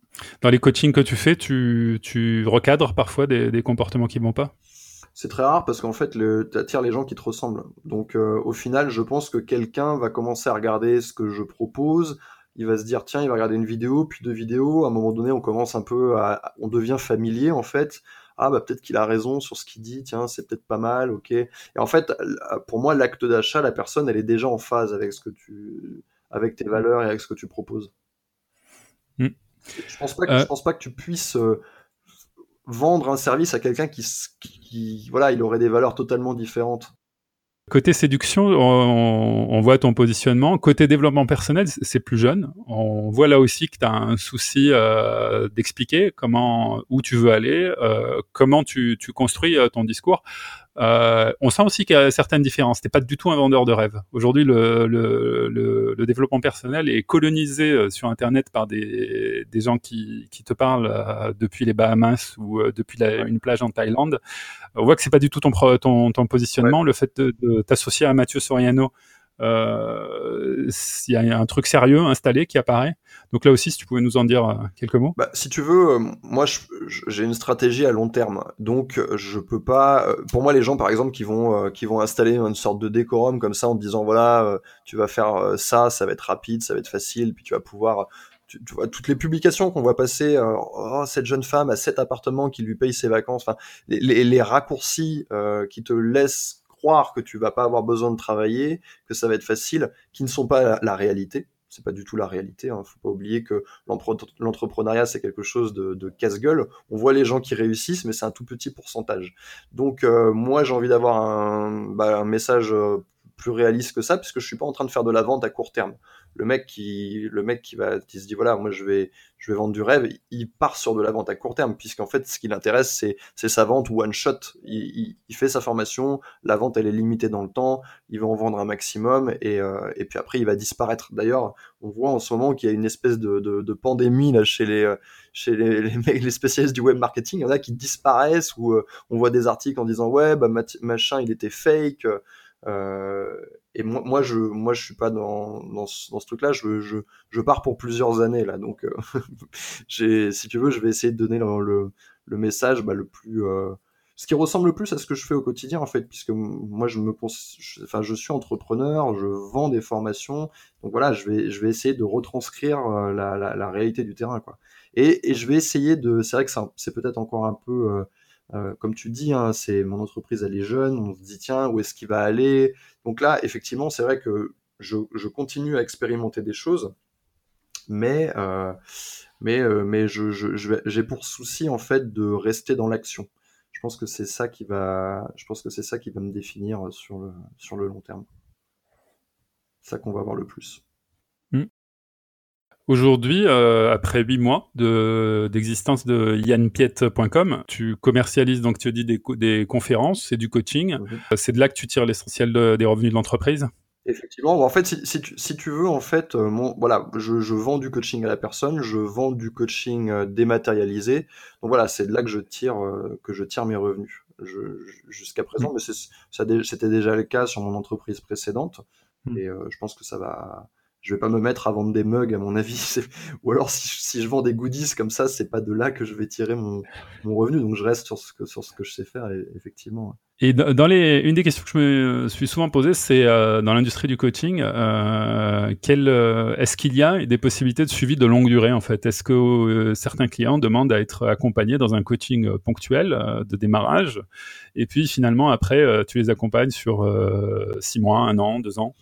Dans les coachings que tu fais, tu, tu recadres parfois des, des comportements qui vont pas? C'est très rare parce qu'en fait, tu attires les gens qui te ressemblent. Donc, euh, au final, je pense que quelqu'un va commencer à regarder ce que je propose. Il va se dire, tiens, il va regarder une vidéo, puis deux vidéos. À un moment donné, on commence un peu à, on devient familier, en fait. Ah, bah, peut-être qu'il a raison sur ce qu'il dit. Tiens, c'est peut-être pas mal, ok. Et en fait, pour moi, l'acte d'achat, la personne, elle est déjà en phase avec ce que tu, avec tes valeurs et avec ce que tu proposes. Hmm. Je pense pas que, je euh. pense pas que tu puisses, euh, vendre un service à quelqu'un qui, voilà, il aurait des valeurs totalement différentes. Côté séduction, on, voit ton positionnement. Côté développement personnel, c'est plus jeune. On voit là aussi que tu as un souci euh, d'expliquer comment, où tu veux aller, euh, comment tu, tu construis euh, ton discours. Euh, on sent aussi qu'il y a certaines différences. T'es pas du tout un vendeur de rêve. Aujourd'hui, le, le, le, le, développement personnel est colonisé euh, sur Internet par des, des gens qui, qui te parlent euh, depuis les Bahamas ou euh, depuis la, une plage en Thaïlande. On voit que c'est pas du tout ton, ton, ton positionnement. Le fait de, de t'associer à Mathieu Soriano, il y a un truc sérieux installé qui apparaît. Donc là aussi, si tu pouvais nous en dire euh, quelques mots. Bah, si tu veux, euh, moi j'ai une stratégie à long terme, donc je peux pas. Pour moi, les gens, par exemple, qui vont qui vont installer une sorte de décorum comme ça en disant voilà, tu vas faire ça, ça va être rapide, ça va être facile, puis tu vas pouvoir tu, vois toutes les publications qu'on voit passer oh, cette jeune femme à cet appartement qui lui paye ses vacances les raccourcis qui te laissent que tu vas pas avoir besoin de travailler, que ça va être facile, qui ne sont pas la, réalité. C'est pas du tout la réalité. Hein. Faut pas oublier que l'entrepreneuriat c'est quelque chose de, casse-gueule. On voit les gens qui réussissent, mais c'est un tout petit pourcentage. Donc euh, moi j'ai envie d'avoir un, bah, message euh, plus réaliste que ça, puisque je suis pas en train de faire de la vente à court terme. Le mec qui, le mec qui va, qui se dit voilà, moi je vais, je vais vendre du rêve, il part sur de la vente à court terme, puisqu'en fait ce qui l'intéresse c'est, c'est sa vente one shot. Il, il, fait sa formation, la vente elle est limitée dans le temps, il va en vendre un maximum et, euh, et puis après il va disparaître. D'ailleurs, on voit en ce moment qu'il y a une espèce de, de, de pandémie là chez les, chez les, les, les, spécialistes du web marketing. Il y en a qui disparaissent ou euh, on voit des articles en disant ouais bah machin il était fake. Euh, et moi, moi, je, moi, je suis pas dans, dans ce, dans ce truc-là. Je, je, je pars pour plusieurs années là, donc euh, j'ai, si tu veux, je vais essayer de donner le, le, le message bah, le plus, euh, ce qui ressemble le plus à ce que je fais au quotidien en fait, puisque moi, je me, je, enfin, je suis entrepreneur, je vends des formations, donc voilà, je vais, je vais essayer de retranscrire euh, la, la, la réalité du terrain, quoi. Et, et je vais essayer de, c'est vrai que c'est peut-être encore un peu euh, euh, comme tu dis, hein, c'est mon entreprise, elle est jeune, on se dit tiens, où est-ce qu'il va aller? Donc là, effectivement, c'est vrai que je, continue à expérimenter des choses, mais euh, mais euh, mais j'ai pour souci en fait de rester dans l'action. Je pense que c'est ça qui va, je pense que c'est ça qui va me définir sur le sur le long terme. C'est ça qu'on va voir le plus. Aujourd'hui, euh, après huit mois d'existence de, yanpiet.com, tu commercialises donc tu dis des, des conférences, c'est du coaching. Mhm. Euh, c'est de là que tu tires l'essentiel des revenus de l'entreprise? Effectivement, en fait, si, si, tu, si, tu, veux, en fait, euh, mon, voilà, je, je, vends du coaching à la personne, je vends du coaching dématérialisé. Donc voilà, c'est de là que je tire que je tire mes revenus. jusqu'à présent, mais c'était déjà le cas sur mon entreprise précédente. Mm. Et je pense que ça va, je vais pas me mettre à vendre des mugs à mon avis ou alors si, je vends des goodies comme ça c'est pas de là que je vais tirer mon, revenu donc je reste sur ce que sur ce que je sais faire effectivement et dans les une des questions que je me suis souvent posée c'est euh, dans l'industrie du coaching euh, euh, est-ce qu'il y a des possibilités de suivi de longue durée en fait? Est-ce que certains clients demandent à être accompagnés dans un coaching ponctuel de démarrage? Et puis finalement après tu les accompagnes sur six mois un an deux ans?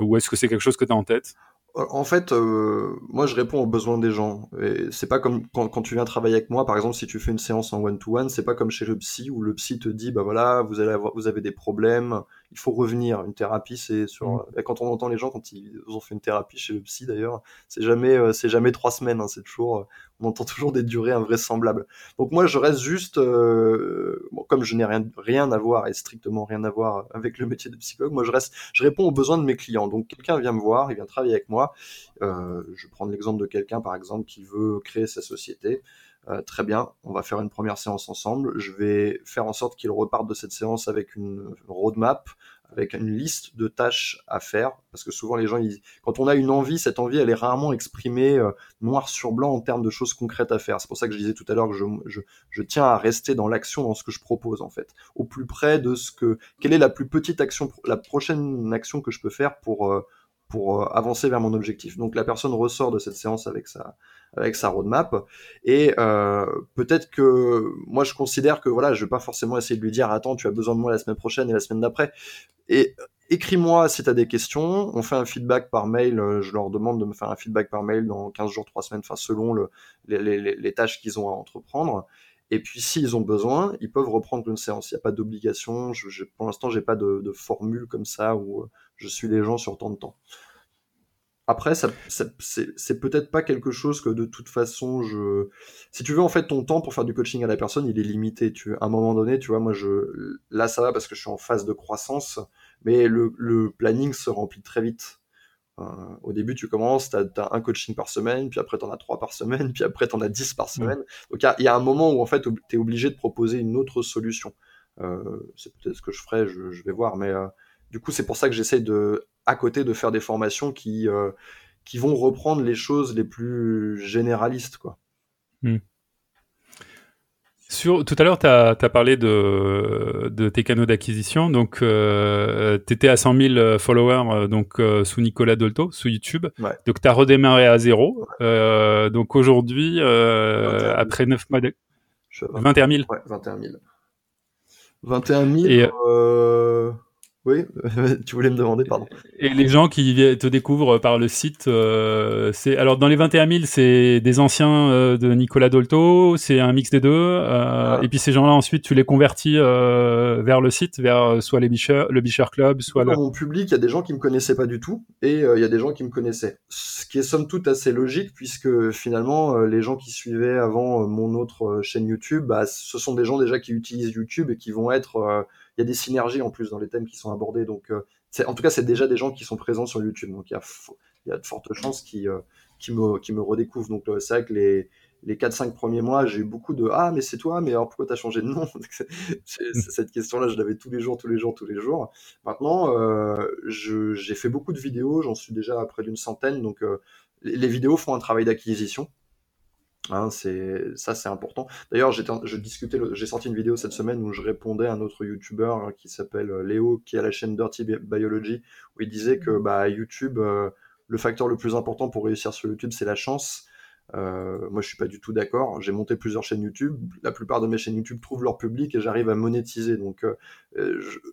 Ou est-ce que c'est quelque chose que tu as en tête? En fait, euh, moi, je réponds aux besoins des gens. Et c'est pas comme quand, tu viens travailler avec moi, par exemple, si tu fais une séance en one-to-one, c'est pas comme chez le psy où le psy te dit, bah voilà, vous allez avoir, vous avez des problèmes, il faut revenir. Une thérapie, c'est sur. Mm. Quand on entend les gens quand ils ont fait une thérapie chez le psy, d'ailleurs, c'est jamais, euh, c'est jamais trois semaines. Hein, c'est toujours, euh, on entend toujours des durées invraisemblables. Donc moi, je reste juste, bon, comme je n'ai rien, rien à voir et strictement rien à voir avec le métier de psychologue, moi, je reste, je réponds aux besoins de mes clients. Donc quelqu'un vient me voir, il vient travailler avec moi euh, je vais prendre l'exemple de quelqu'un, par exemple, qui veut créer sa société. Euh, très bien, on va faire une première séance ensemble. Je vais faire en sorte qu'il reparte de cette séance avec une roadmap, avec une liste de tâches à faire, parce que souvent les gens, quand on a une envie, cette envie, elle est rarement exprimée euh, noir sur blanc en termes de choses concrètes à faire. C'est pour ça que je disais tout à l'heure que je, tiens à rester dans l'action, dans ce que je propose en fait, au plus près de ce que, quelle est la plus petite action, la prochaine action que je peux faire pour pour euh, avancer vers mon objectif. Donc la personne ressort de cette séance avec sa avec sa roadmap et euh, peut-être que moi je considère que voilà je vais pas forcément essayer de lui dire attends tu as besoin de moi la semaine prochaine et la semaine d'après et écris-moi si tu as des questions on fait un feedback par mail euh, je leur demande de me faire un feedback par mail dans 15 jours 3 semaines enfin selon le, les, tâches qu'ils ont à entreprendre et puis s'ils ont besoin, ils peuvent reprendre une séance. Il n'y a pas d'obligation. Pour l'instant, j'ai pas de, de, formule comme ça où euh, je suis les gens sur tant de temps. Après, ça, c'est peut-être pas quelque chose que de toute façon je. Si tu veux en fait ton temps pour faire du coaching à la personne, il est limité. Tu, à un moment donné, tu vois, moi je, là ça va parce que je suis en phase de croissance, mais le, le planning se remplit très vite. Euh, au début, tu commences, tu as, un coaching par semaine, puis après, tu en as trois par semaine, puis après, tu en as dix par semaine. Donc, il y, a un moment où, en fait, tu es obligé de proposer une autre solution. Euh, c'est peut-être ce que je ferai, je, vais voir. Mais euh, du coup, c'est pour ça que j'essaie de, à côté, de faire des formations qui, qui vont reprendre les choses les plus généralistes, quoi. Hmm tout à l'heure, tu as, parlé de, de, tes canaux d'acquisition. Donc, euh, tu étais à 100 000 followers euh, donc, euh, sous Nicolas Dolto, sous YouTube. Donc, tu as redémarré à zéro. Euh, donc, aujourd'hui, après 9 mois de... 21 000. Ouais, 21 000. 21 000. Et, oui, tu voulais me demander, pardon. Et les gens qui te découvrent par le site, euh, c'est alors dans les 21 000, c'est des anciens euh, de Nicolas Dolto, c'est un mix des deux. Euh, ah. Et puis ces gens-là, ensuite, tu les convertis vers le site, vers soit les Bichers, le Bicher Club, soit dans le... mon public, il y a des gens qui me connaissaient pas du tout, et il y a des gens qui me connaissaient. Ce qui est somme toute assez logique, puisque finalement, les gens qui suivaient avant mon autre chaîne YouTube, bah, ce sont des gens déjà qui utilisent YouTube et qui vont être il y a des synergies en plus dans les thèmes qui sont abordés. Donc, euh, en tout cas, c'est déjà des gens qui sont présents sur YouTube. Donc, il y a, il y a de fortes chances qu'ils euh, me, qui me redécouvrent. Donc, euh, c'est vrai que les, les 4-5 premiers mois, j'ai eu beaucoup de Ah, mais c'est toi, mais alors pourquoi tu as changé de nom? Cette question-là, je l'avais tous les jours, tous les jours, tous les jours. Maintenant, euh, j'ai fait beaucoup de vidéos, j'en suis déjà à près d'une centaine. Donc, euh, les vidéos font un travail d'acquisition. Hein, c'est ça, c'est important. D'ailleurs, je discutais, j'ai sorti une vidéo cette semaine où je répondais à un autre YouTuber hein, qui s'appelle euh, Léo, qui a la chaîne Dirty Biology, où il disait que bah, YouTube, euh, le facteur le plus important pour réussir sur YouTube, c'est la chance. Euh, moi, je suis pas du tout d'accord. J'ai monté plusieurs chaînes YouTube. La plupart de mes chaînes YouTube trouvent leur public et j'arrive à monétiser. Donc,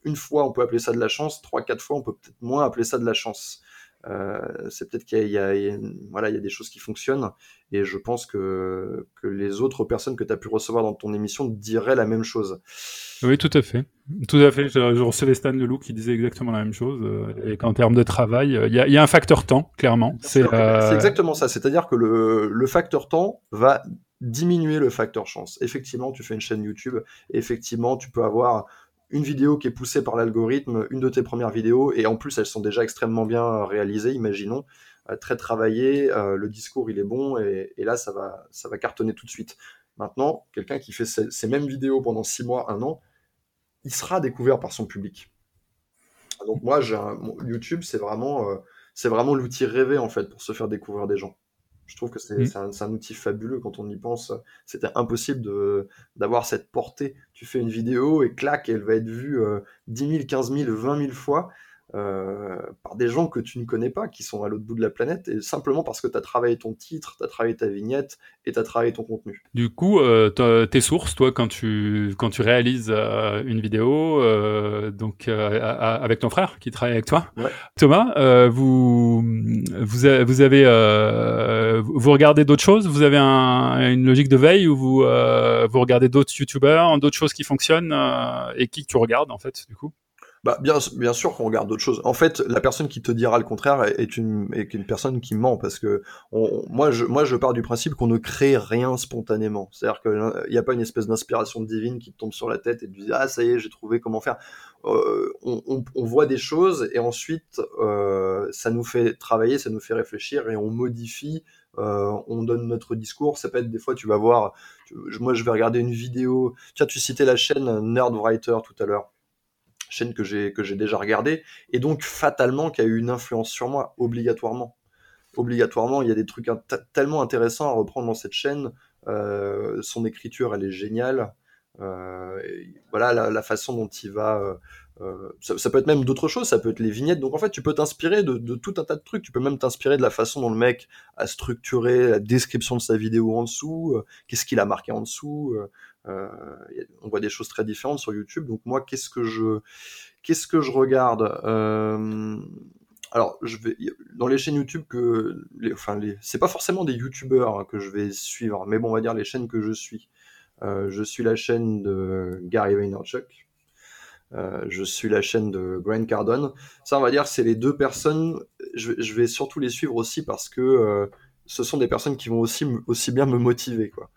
une fois, on peut appeler ça de la chance. Trois, quatre fois, on peut peut-être moins appeler ça de la chance. Euh, c'est peut-être qu'il y, a, voilà, il y a des choses qui fonctionnent et je pense que, que les autres personnes que tu as pu recevoir dans ton émission diraient la même chose. Oui, tout à fait. Tout à fait. Je, recevais Stan Leloup qui disait exactement la même chose euh, et qu'en termes de travail, il y, a, y, a, un facteur temps, clairement. C'est euh... exactement ça. C'est-à-dire que le, le facteur temps va diminuer le facteur chance. Effectivement, tu fais une chaîne YouTube, effectivement, tu peux avoir une vidéo qui est poussée par l'algorithme, une de tes premières vidéos, et en plus elles sont déjà extrêmement bien réalisées, imaginons, euh, très travaillées, euh, le discours il est bon, et, là ça va, ça va cartonner tout de suite. Maintenant, quelqu'un qui fait ces, mêmes vidéos pendant six mois, un an, il sera découvert par son public. Donc moi, j'ai YouTube, c'est vraiment, euh, c'est vraiment l'outil rêvé en fait pour se faire découvrir des gens. Je trouve que c'est mm. un, outil fabuleux quand on y pense. C'était impossible d'avoir cette portée. Tu fais une vidéo et clac, elle va être vue 10 000, 15 000, 20 000 fois. Euh, par des gens que tu ne connais pas, qui sont à l'autre bout de la planète, et simplement parce que tu as travaillé ton titre, tu as travaillé ta vignette et tu as travaillé ton contenu. Du coup, euh, tes sources, toi, quand tu, quand tu réalises euh, une vidéo, donc avec ton frère qui travaille avec toi, Thomas, vous, vous, avez, vous regardez d'autres choses? Vous avez une logique de veille où vous, vous regardez d'autres youtubeurs, d'autres choses qui fonctionnent et qui tu regardes en fait, du coup? Bah, bien, bien sûr qu'on regarde d'autres choses. En fait, la personne qui te dira le contraire est une, est une personne qui ment parce que on, moi, je, moi, je pars du principe qu'on ne crée rien spontanément. C'est-à-dire qu'il n'y a pas une espèce d'inspiration divine qui te tombe sur la tête et te dit ah ça y est, j'ai trouvé comment faire. Euh, on, on, voit des choses et ensuite euh, ça nous fait travailler, ça nous fait réfléchir et on modifie. Euh, on donne notre discours. Ça peut être des fois, tu vas voir. moi, je vais regarder une vidéo. Tiens, tu citais la chaîne Nerdwriter tout à l'heure chaîne que j'ai que j'ai déjà regardée, et donc fatalement qui a eu une influence sur moi, obligatoirement. Obligatoirement, il y a des trucs tellement intéressants à reprendre dans cette chaîne. Euh, son écriture, elle est géniale. Euh, voilà la, façon dont il va. Euh, ça, peut être même d'autres choses, ça peut être les vignettes. Donc en fait, tu peux t'inspirer de, de, tout un tas de trucs. Tu peux même t'inspirer de la façon dont le mec a structuré la description de sa vidéo en dessous, qu'est-ce qu'il a marqué en dessous. Euh, on voit des choses très différentes sur YouTube. Donc moi, qu'est-ce que je, qu'est-ce que je regarde euh, alors, je vais dans les chaînes YouTube que, les, enfin, les, c'est pas forcément des YouTubeurs que je vais suivre, mais bon, on va dire les chaînes que je suis. Euh, je suis la chaîne de Gary Vaynerchuk. je suis la chaîne de Grant Cardone. Ça, on va dire, c'est les deux personnes. Je, je, vais surtout les suivre aussi parce que ce sont des personnes qui vont aussi aussi bien me motiver, quoi.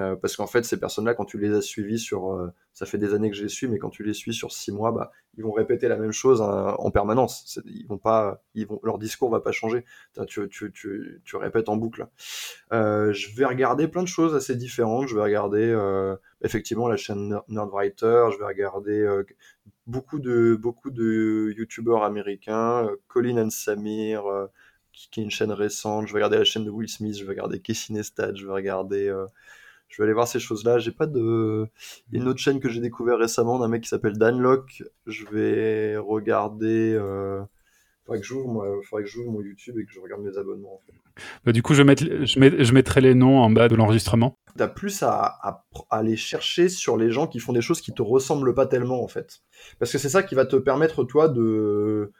Euh, parce qu'en fait, ces personnes-là, quand tu les as suivis sur, euh, ça fait des années que je les suis, mais quand tu les suis sur six mois, bah, ils vont répéter la même chose hein, en permanence. Ils vont pas, ils vont, leur discours va pas changer. Tu, répètes en boucle. Euh, je vais regarder plein de choses assez différentes. Je vais regarder effectivement la chaîne Nerdwriter. Je vais regarder beaucoup de beaucoup de youtubeurs américains, Colin and Samir. Qui, est une chaîne récente, je vais regarder la chaîne de Will Smith, je vais regarder Casey Neistat, je vais regarder je vais aller voir ces choses-là. J'ai pas de. Il y a une autre chaîne que j'ai découvert récemment d'un mec qui s'appelle Danlock. Je vais regarder. Euh... Faudrait que j'ouvre Faudrait que j'ouvre mon YouTube et que je regarde mes abonnements. En fait. Bah, du coup, je, vais je, je mettrai les noms en bas de l'enregistrement. T'as plus à, à, aller chercher sur les gens qui font des choses qui te ressemblent pas tellement en fait, parce que c'est ça qui va te permettre toi de.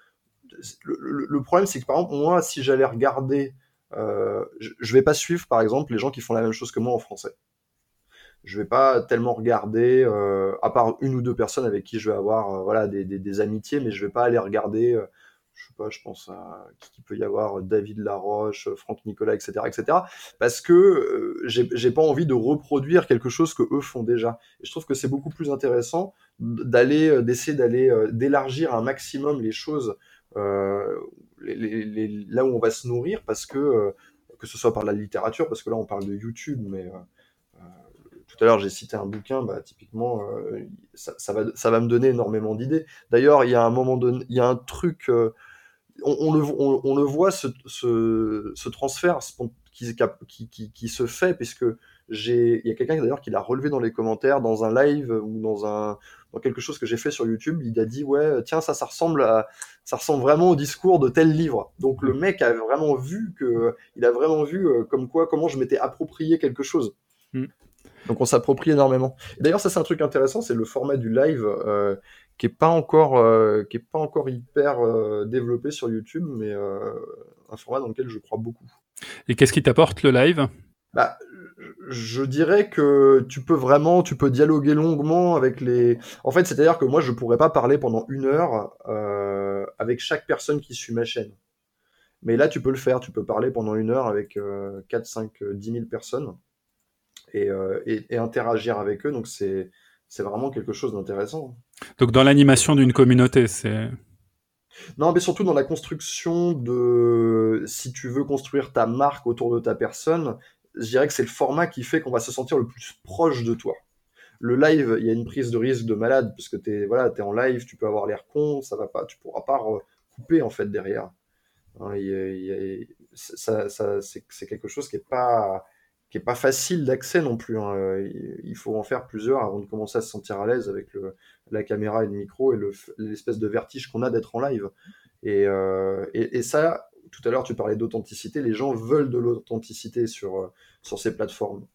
Le, le problème, c'est que par exemple, moi, si j'allais regarder, euh, je, je vais pas suivre par exemple les gens qui font la même chose que moi en français je vais pas tellement regarder, euh, à part une ou deux personnes avec qui je vais avoir euh, voilà des, des, des, amitiés, mais je vais pas aller regarder. Euh, je sais pas, je pense à qui peut y avoir David Laroche, Franck Nicolas, etc., etc. Parce que j'ai pas envie de reproduire quelque chose que eux font déjà. Et je trouve que c'est beaucoup plus intéressant d'aller, d'essayer d'aller, d'élargir un maximum les choses les, les, là où on va se nourrir, parce que que ce soit par la littérature, parce que là on parle de YouTube, mais tout à l'heure, j'ai cité un bouquin, bah, typiquement, euh, ça, ça, va, ça va me donner énormément d'idées. D'ailleurs, il y a un moment donné, il y a un truc, euh, on, on, le, on, on, le voit, ce, ce, ce transfert qui, qui, qui, qui, se fait, puisque j'ai, il y a quelqu'un d'ailleurs qui l'a relevé dans les commentaires, dans un live ou dans un, dans quelque chose que j'ai fait sur YouTube, il a dit ouais, tiens, ça, ça ressemble à, ça ressemble vraiment au discours de tel livre. Donc le mec a vraiment vu que, il a vraiment vu euh, comme quoi, comment je m'étais approprié quelque chose. Mm. Donc on s'approprie énormément. D'ailleurs, ça c'est un truc intéressant, c'est le format du live euh, qui est pas encore euh, qui est pas encore hyper euh, développé sur YouTube, mais un format dans lequel je crois beaucoup. Et qu'est-ce qui t'apporte le live? Bah, je dirais que tu peux vraiment, tu peux dialoguer longuement avec les. En fait, c'est-à-dire que moi, je pourrais pas parler pendant une heure avec chaque personne qui suit ma chaîne. Mais là, tu peux le faire. Tu peux parler pendant une heure avec euh, 4, 5, 10 000 personnes. Euh, et, et, interagir avec eux. Donc c'est c'est vraiment quelque chose d'intéressant. Donc dans l'animation d'une communauté, c'est non, mais surtout dans la construction de si tu veux construire ta marque autour de ta personne, je dirais que c'est le format qui fait qu'on va se sentir le plus proche de toi. le live, il y a une prise de risque de malade, parce que t'es voilà, es en live, tu peux avoir l'air con, ça va pas, tu pourras pas couper en fait derrière. Hein, ça, ça c'est quelque chose qui est pas qui est pas facile d'accès non plus. Hein. Il faut en faire plusieurs avant de commencer à se sentir à l'aise avec la caméra et le micro et l'espèce de vertige qu'on a d'être en live. Et, euh, et, ça, tout à l'heure, tu parlais d'authenticité. Les gens veulent de l'authenticité sur, euh, sur ces plateformes.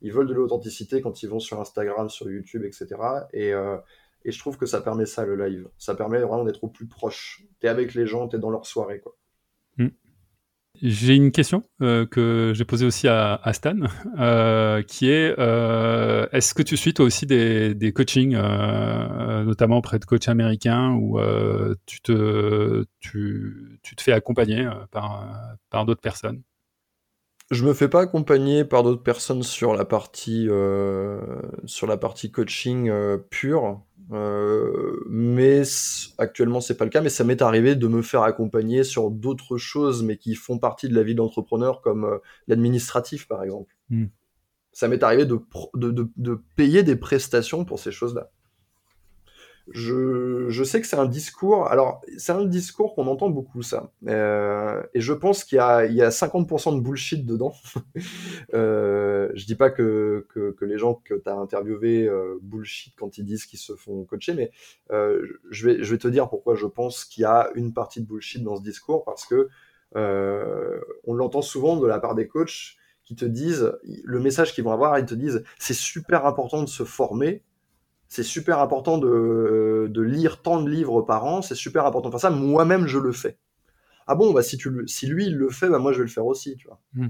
Ils veulent de l'authenticité quand ils vont sur Instagram, sur YouTube, etc. Et, euh, et je trouve que ça permet ça, le live. Ça permet vraiment d'être au plus proche. T'es avec les gens, t'es dans leur soirée, quoi. J'ai une question euh, que j'ai posée aussi à, Stan, euh, qui est euh, est-ce que tu suis toi aussi des, des coachings, notamment auprès de coachs américains, où tu, te, tu, tu, te fais accompagner par, par d'autres personnes? Je me fais pas accompagner par d'autres personnes sur la partie, sur la partie coaching pure. Euh, mais actuellement c'est pas le cas, mais ça m'est arrivé de me faire accompagner sur d'autres choses, mais qui font partie de la vie d'entrepreneur, comme euh, l'administratif par exemple. Hmm. Ça m'est arrivé de, de, de, de, payer des prestations pour ces choses-là je, sais que c'est un discours. Alors, c'est un discours qu'on entend beaucoup, ça. Euh, et je pense qu'il y a, il y a 50% de bullshit dedans. euh, je dis pas que, les gens que tu as interviewés euh, bullshit quand ils disent qu'ils se font coacher, mais euh, je, vais, je vais te dire pourquoi je pense qu'il y a une partie de bullshit dans ce discours, parce que on l'entend souvent de la part des coachs qui te disent, le message qu'ils vont avoir, ils te disent, c'est super important de se former c'est super important de, de, lire tant de livres par an, c'est super important de faire ça, moi-même je le fais. Ah bon, bah si, tu le, si lui il le fait, bah moi je vais le faire aussi, tu vois. Hmm.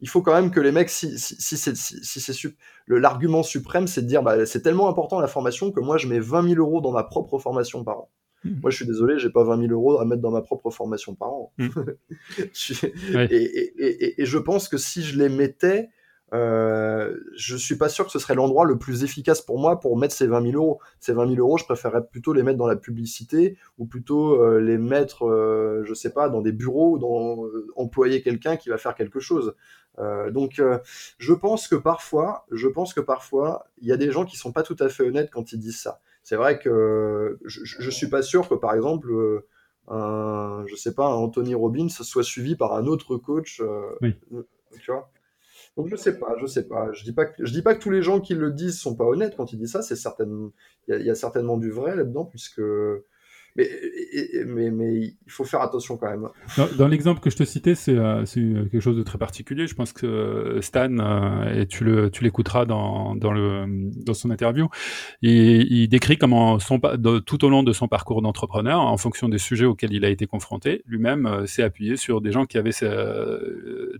Il faut quand même que les mecs, si, si, si c'est si, l'argument suprême, c'est de dire, bah, c'est tellement important la formation que moi je mets 20 000 euros dans ma propre formation par an. Hmm. Moi, je suis désolé, j'ai pas 20 000 euros à mettre dans ma propre formation par an. Hmm. et, et, et, et, je pense que si je les mettais, euh, je suis pas sûr que ce serait l'endroit le plus efficace pour moi pour mettre ces 20 000 euros. Ces 20 000 euros, je préférerais plutôt les mettre dans la publicité ou plutôt euh, les mettre, euh, je sais pas, dans des bureaux ou dans euh, employer quelqu'un qui va faire quelque chose. Euh, donc, je pense que parfois, je pense que parfois, il y a des gens qui sont pas tout à fait honnêtes quand ils disent ça. C'est vrai que je, je, suis pas sûr que, par exemple, un, je sais pas, un Anthony Robbins soit suivi par un autre coach. Oui. Tu vois donc je sais pas, je sais pas. Je dis pas que je dis pas que tous les gens qui le disent sont pas honnêtes quand ils disent ça. C'est certainement, il y, y, a certainement du vrai là-dedans puisque mais, mais, il faut faire attention quand même. Dans, l'exemple que je te citais, c'est euh, quelque chose de très particulier. Je pense que euh, Stan, euh, et tu le tu l'écouteras dans, dans, dans son interview, il, décrit comment tout au long de son parcours d'entrepreneur, en fonction des sujets auxquels il a été confronté, lui-même s'est appuyé sur des gens qui avaient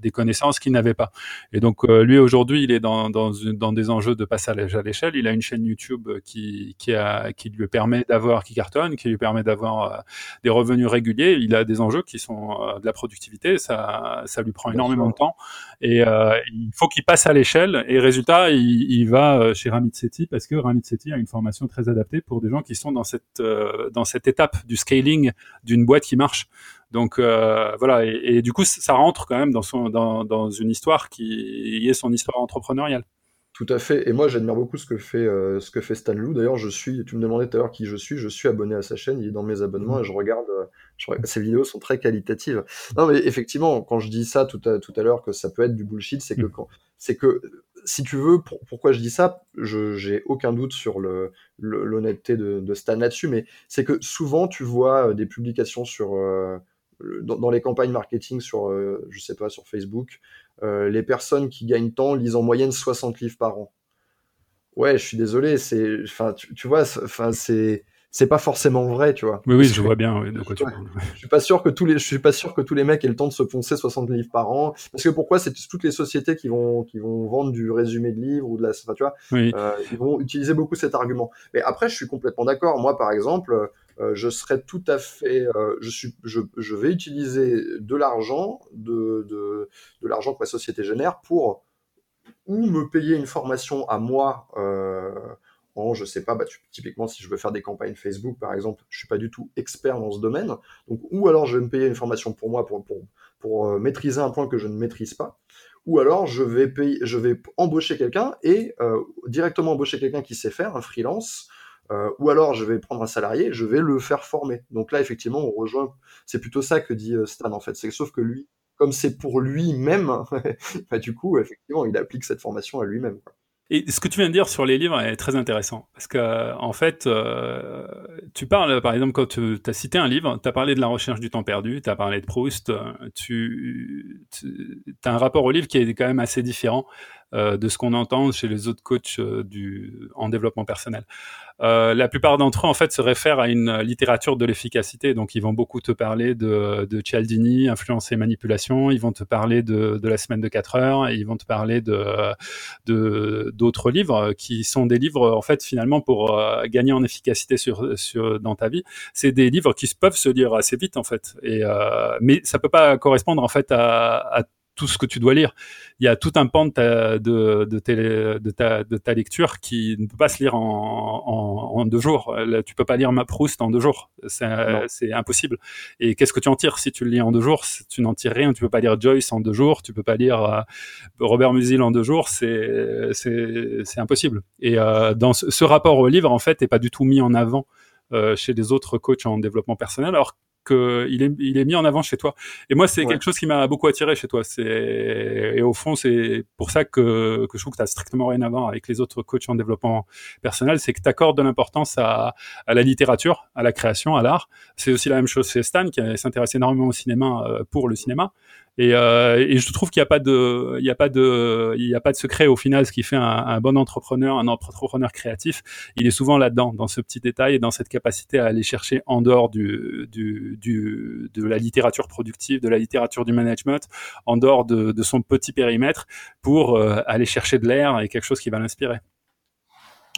des connaissances qu'il n'avait pas. Et donc lui aujourd'hui, il est dans, dans, des enjeux de passage à l'échelle. Il a une chaîne YouTube qui, qui lui permet d'avoir, qui cartonne, qui lui permet d'avoir euh, des revenus réguliers, il a des enjeux qui sont euh, de la productivité, ça, ça lui prend énormément de temps et euh, il faut qu'il passe à l'échelle et résultat, il, va chez Ramit Sethi parce que Ramit Sethi a une formation très adaptée pour des gens qui sont dans cette dans cette étape du scaling d'une boîte qui marche. Donc voilà, et, et, du coup, ça rentre quand même dans, son, dans, dans une histoire qui est son histoire entrepreneuriale. Tout à fait. Et moi, j'admire beaucoup ce que fait euh, ce que fait Stan Lou. D'ailleurs, je suis. Tu me demandais tout à l'heure qui je suis. Je suis abonné à sa chaîne. Il est dans mes abonnements et je regarde. Euh, je Ses vidéos sont très qualitatives. Non, mais effectivement, quand je dis ça tout à tout à l'heure que ça peut être du bullshit, c'est que mm. quand c'est que si tu veux, pourquoi je dis ça, je j'ai aucun doute sur le l'honnêteté de, de Stan là-dessus, mais c'est que souvent tu vois euh, des publications sur dans, dans, les campagnes marketing sur, je sais pas, sur Facebook, euh, les personnes qui gagnent tant lisent en moyenne 60 livres par an. Ouais, je suis désolé, c'est, enfin, tu, tu, vois, enfin, c'est, c'est pas forcément vrai, tu vois. Oui, oui, je vois bien de quoi tu parles. Je suis pas sûr que tous les, je suis pas sûr que tous les mecs aient le temps de se poncer 60 livres par an. Parce que pourquoi? C'est toutes les sociétés qui vont, qui vont vendre du résumé de livres ou de la, enfin, tu vois, oui. euh, ils vont utiliser beaucoup cet argument. Mais après, je suis complètement d'accord. Moi, par exemple, euh, je serais tout à fait, euh, je, suis, je, vais utiliser de l'argent, de, de, de l'argent que ma société génère pour ou me payer une formation à moi euh, en, je sais pas, bah, typiquement si je veux faire des campagnes Facebook par exemple, je suis pas du tout expert dans ce domaine, donc ou alors je vais me payer une formation pour moi pour, pour, pour euh, maîtriser un point que je ne maîtrise pas, ou alors je vais je vais embaucher quelqu'un et euh, directement embaucher quelqu'un qui sait faire un freelance. Euh, ou alors je vais prendre un salarié, je vais le faire former. Donc là, effectivement, on rejoint. C'est plutôt ça que dit Stan en fait. C'est sauf que lui, comme c'est pour lui-même, bah, du coup, effectivement, il applique cette formation à lui-même. Et ce que tu viens de dire sur les livres est très intéressant. Parce que, en fait, euh, tu parles, par exemple, quand tu as cité un livre, tu as parlé de la recherche du temps perdu, tu as parlé de Proust, tu, as un rapport au livre qui est quand même assez différent euh, de ce qu'on entend chez les autres coachs euh, du, en développement personnel. Euh, la plupart d'entre eux, en fait, se réfèrent à une littérature de l'efficacité. Donc, ils vont beaucoup te parler de, de Cialdini, influence et manipulation. Ils vont te parler de, de la semaine de 4 heures. Ils vont te parler de d'autres livres qui sont des livres, en fait, finalement, pour euh, gagner en efficacité sur, sur dans ta vie. C'est des livres qui peuvent se lire assez vite, en fait. Et euh, mais ça peut pas correspondre, en fait, à, à tout ce que tu dois lire. Il y a tout un pan de ta, de, de, de ta, de ta lecture qui ne peut pas se lire en, en, en deux jours. tu peux pas lire ma Proust en deux jours. C'est impossible. Et qu'est-ce que tu en tires si tu le lis en deux jours? Tu n'en tires rien. Tu peux pas lire Joyce en deux jours. Tu peux pas lire euh, Robert Musil en deux jours. C'est impossible. Et euh, dans ce, ce, rapport au livre, en fait, n'est pas du tout mis en avant euh, chez les autres coachs en développement personnel, alors qu'il est, il est mis en avant chez toi. Et moi, c'est quelque chose qui m'a beaucoup attiré chez toi. C'est et au fond, c'est pour ça que, que je trouve que tu as strictement rien à voir avec les autres coachs en développement personnel, c'est que tu accordes de l'importance à, à la littérature, à la création, à l'art. C'est aussi la même chose chez Stan, qui s'intéresse énormément au cinéma euh, pour le cinéma. Et, euh, et, je trouve qu'il n'y a pas de, il y a pas de, il a pas de secret au final. Ce qui fait un, un, bon entrepreneur, un entrepreneur créatif, il est souvent là-dedans, dans ce petit détail et dans cette capacité à aller chercher en dehors du, du, du de la littérature productive, de la littérature du management, en dehors de, de son petit périmètre, pour euh, aller chercher de l'air et quelque chose qui va l'inspirer.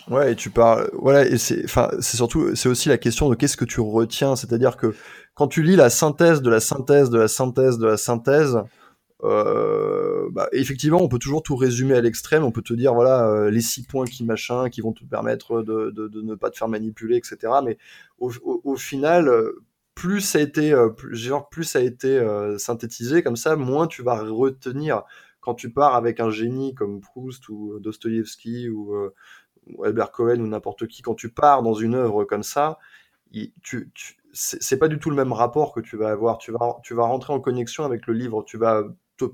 Ouais, et tu parles, voilà, et c'est, enfin, c'est surtout, c'est aussi la question de qu'est-ce que tu retiens, c'est-à-dire que quand tu lis la synthèse de la synthèse de la synthèse de la synthèse, euh, bah, effectivement, on peut toujours tout résumer à l'extrême. On peut te dire, voilà, euh, les six points qui machin, qui vont te permettre de, de, ne pas te faire manipuler, etc. Mais au, final, plus ça a été, euh, plus, genre, plus ça a été synthétisé comme ça, moins tu vas retenir. Quand tu pars avec un génie comme Proust ou Dostoïevski ou Albert Cohen ou n'importe qui, quand tu pars dans une œuvre comme ça, tu, tu c'est pas du tout le même rapport que tu vas avoir. Tu vas, tu vas rentrer en connexion avec le livre. Tu vas te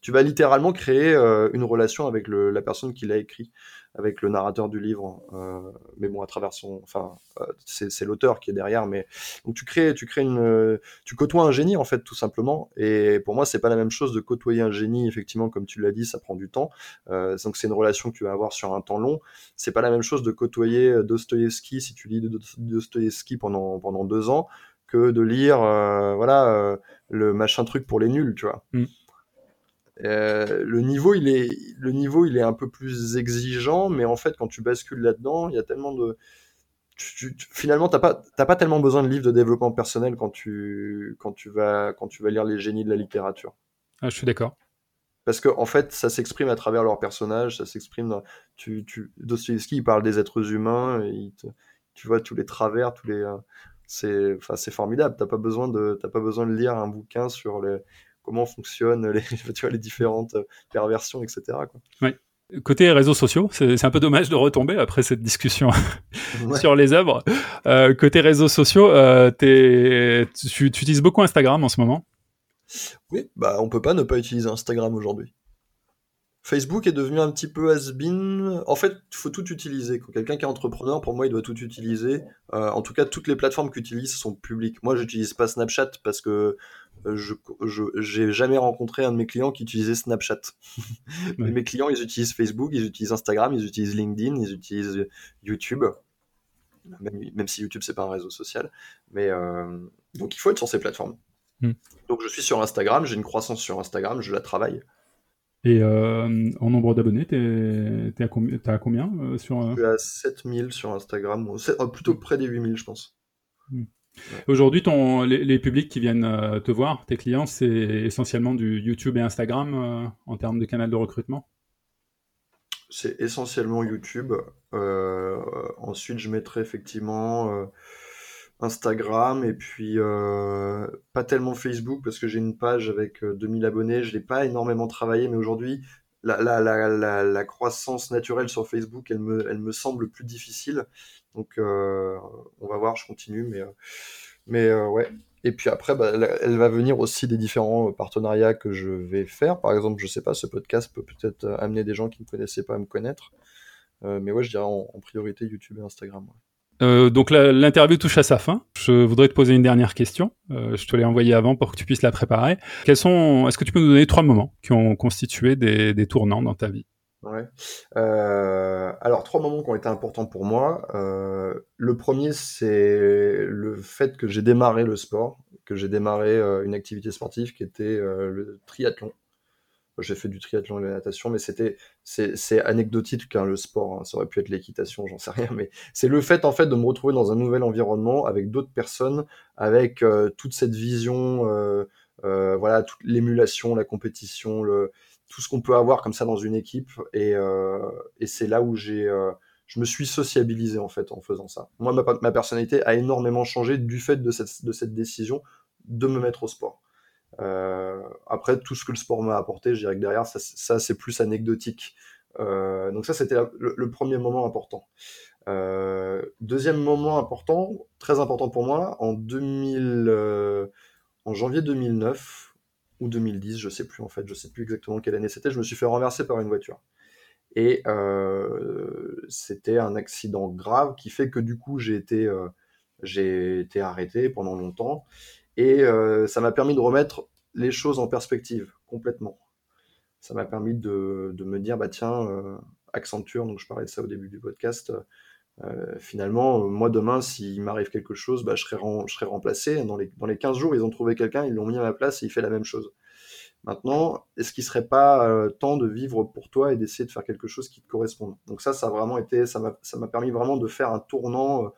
tu vas littéralement créer euh, une relation avec la personne qui l'a écrit, avec le narrateur du livre. Euh, mais bon, à travers son, enfin, euh, c'est l'auteur qui est derrière. Mais donc tu crées, tu crées une, tu côtoies un génie en fait, tout simplement. Et pour moi, c'est pas la même chose de côtoyer un génie. Effectivement, comme tu l'as dit, ça prend du temps. donc c'est une relation que tu vas avoir sur un temps long. C'est pas la même chose de côtoyer Dostoïevski si tu lis Dostoïevski pendant pendant deux ans que de lire, voilà, le machin truc pour les nuls, tu vois. Mm. Euh, le niveau, il est, le niveau, il est un peu plus exigeant, mais en fait, quand tu bascules là-dedans, il y a tellement de, tu, tu, finalement, t'as pas, t'as pas tellement besoin de livres de développement personnel quand tu, quand tu vas, quand tu vas lire les génies de la littérature. Ah, je suis d'accord. Parce que en fait, ça s'exprime à travers leurs personnages, ça s'exprime. Dans... Tu, tu... Dostoevsky, il parle des êtres humains, et te... tu vois tous les travers, tous les. Euh, c'est, enfin, c'est formidable. T'as pas besoin de, t'as pas besoin de lire un bouquin sur les, comment fonctionnent les, tu vois, les différentes euh, perversions, etc. Quoi. Côté réseaux sociaux, c'est un peu dommage de retomber après cette discussion sur les œuvres. Euh, côté réseaux sociaux, euh, tu, tu, utilises beaucoup Instagram en ce moment? Oui, bah on peut pas ne pas utiliser Instagram aujourd'hui. Facebook est devenu un petit peu has-been. En fait, il faut tout utiliser. quelqu'un qui est entrepreneur, pour moi, il doit tout utiliser. Euh, en tout cas, toutes les plateformes qu'il utilise sont publiques. Moi, j'utilise pas Snapchat parce que je j'ai jamais rencontré un de mes clients qui utilisait Snapchat. mes clients, ils utilisent Facebook, ils utilisent Instagram, ils utilisent LinkedIn, ils utilisent YouTube. Même, si YouTube c'est pas un réseau social, mais euh, donc il faut être sur ces plateformes. Hmm. Donc je suis sur Instagram, j'ai une croissance sur Instagram, je la travaille. Et euh, en nombre d'abonnés, t'es, à, combien, à combien euh, sur... Euh? Je suis à 7000 sur Instagram, plutôt près des 8000 je pense. Aujourd'hui, les, publics qui viennent te voir, tes clients, c'est essentiellement du YouTube et Instagram en termes de canal de recrutement? C'est essentiellement YouTube. Euh, ensuite, je mettrai effectivement euh, Instagram et puis euh, pas tellement Facebook parce que j'ai une page avec 2000 abonnés. Je l'ai pas énormément travaillé, mais aujourd'hui, la, la, la, croissance naturelle sur Facebook, elle me, semble plus difficile. Donc, on va voir, je continue, mais, mais ouais. Et puis après, bah, elle va venir aussi des différents partenariats que je vais faire. Par exemple, je sais pas, ce podcast peut peut-être euh, amener des gens qui ne connaissaient pas à me connaître. Euh, mais ouais, je dirais en, priorité YouTube et Instagram. Euh, donc l'interview touche à sa fin. Je voudrais te poser une dernière question. je te l'ai envoyée avant pour que tu puisses la préparer. Quels sont Est-ce que tu peux nous donner trois moments qui ont constitué des tournants dans ta vie? Ouais. Euh, alors, trois moments qui ont été importants pour moi. Euh, le premier, c'est le fait que j'ai démarré le sport, que j'ai démarré euh, une activité sportive qui était le triathlon. J'ai fait du triathlon et de la natation, mais c'était c'est anecdotique qu'un le sport. Hein. Ça aurait pu être l'équitation, j'en sais rien, mais c'est le fait en fait de me retrouver dans un nouvel environnement avec d'autres personnes, avec toute cette vision, voilà, toute l'émulation, la compétition, tout ce qu'on peut avoir comme ça dans une équipe. Et, euh, c'est là où j'ai, euh, je me suis sociabilisé en fait en faisant ça. Moi, ma, ma, personnalité a énormément changé du fait de cette, de cette décision de me mettre au sport. Euh, après, tout ce que le sport m'a apporté, je dirais que derrière, ça, c'est plus anecdotique. Euh, donc ça, c'était le, premier moment important. Euh, deuxième moment important, très important pour moi, en 2000, euh, en janvier 2009, ou 2010, je sais plus en fait, je sais plus exactement quelle année c'était, je me suis fait renverser par une voiture. Et c'était un accident grave qui fait que du coup j'ai été arrêté pendant longtemps. Et euh, ça m'a permis de remettre les choses en perspective complètement. Ça m'a permis de, de, me dire, bah tiens, euh, Accenture, donc je parlais de ça au début du podcast, euh, finalement, moi demain, s'il m'arrive quelque chose, bah, je, serai je serai remplacé. Dans les, dans les 15 jours, ils ont trouvé quelqu'un, ils l'ont mis à ma place et il fait la même chose. Maintenant, est-ce qu'il serait pas temps de vivre pour toi et d'essayer de faire quelque chose qui te corresponde? Donc ça, ça a vraiment été, ça m'a permis vraiment de faire un tournant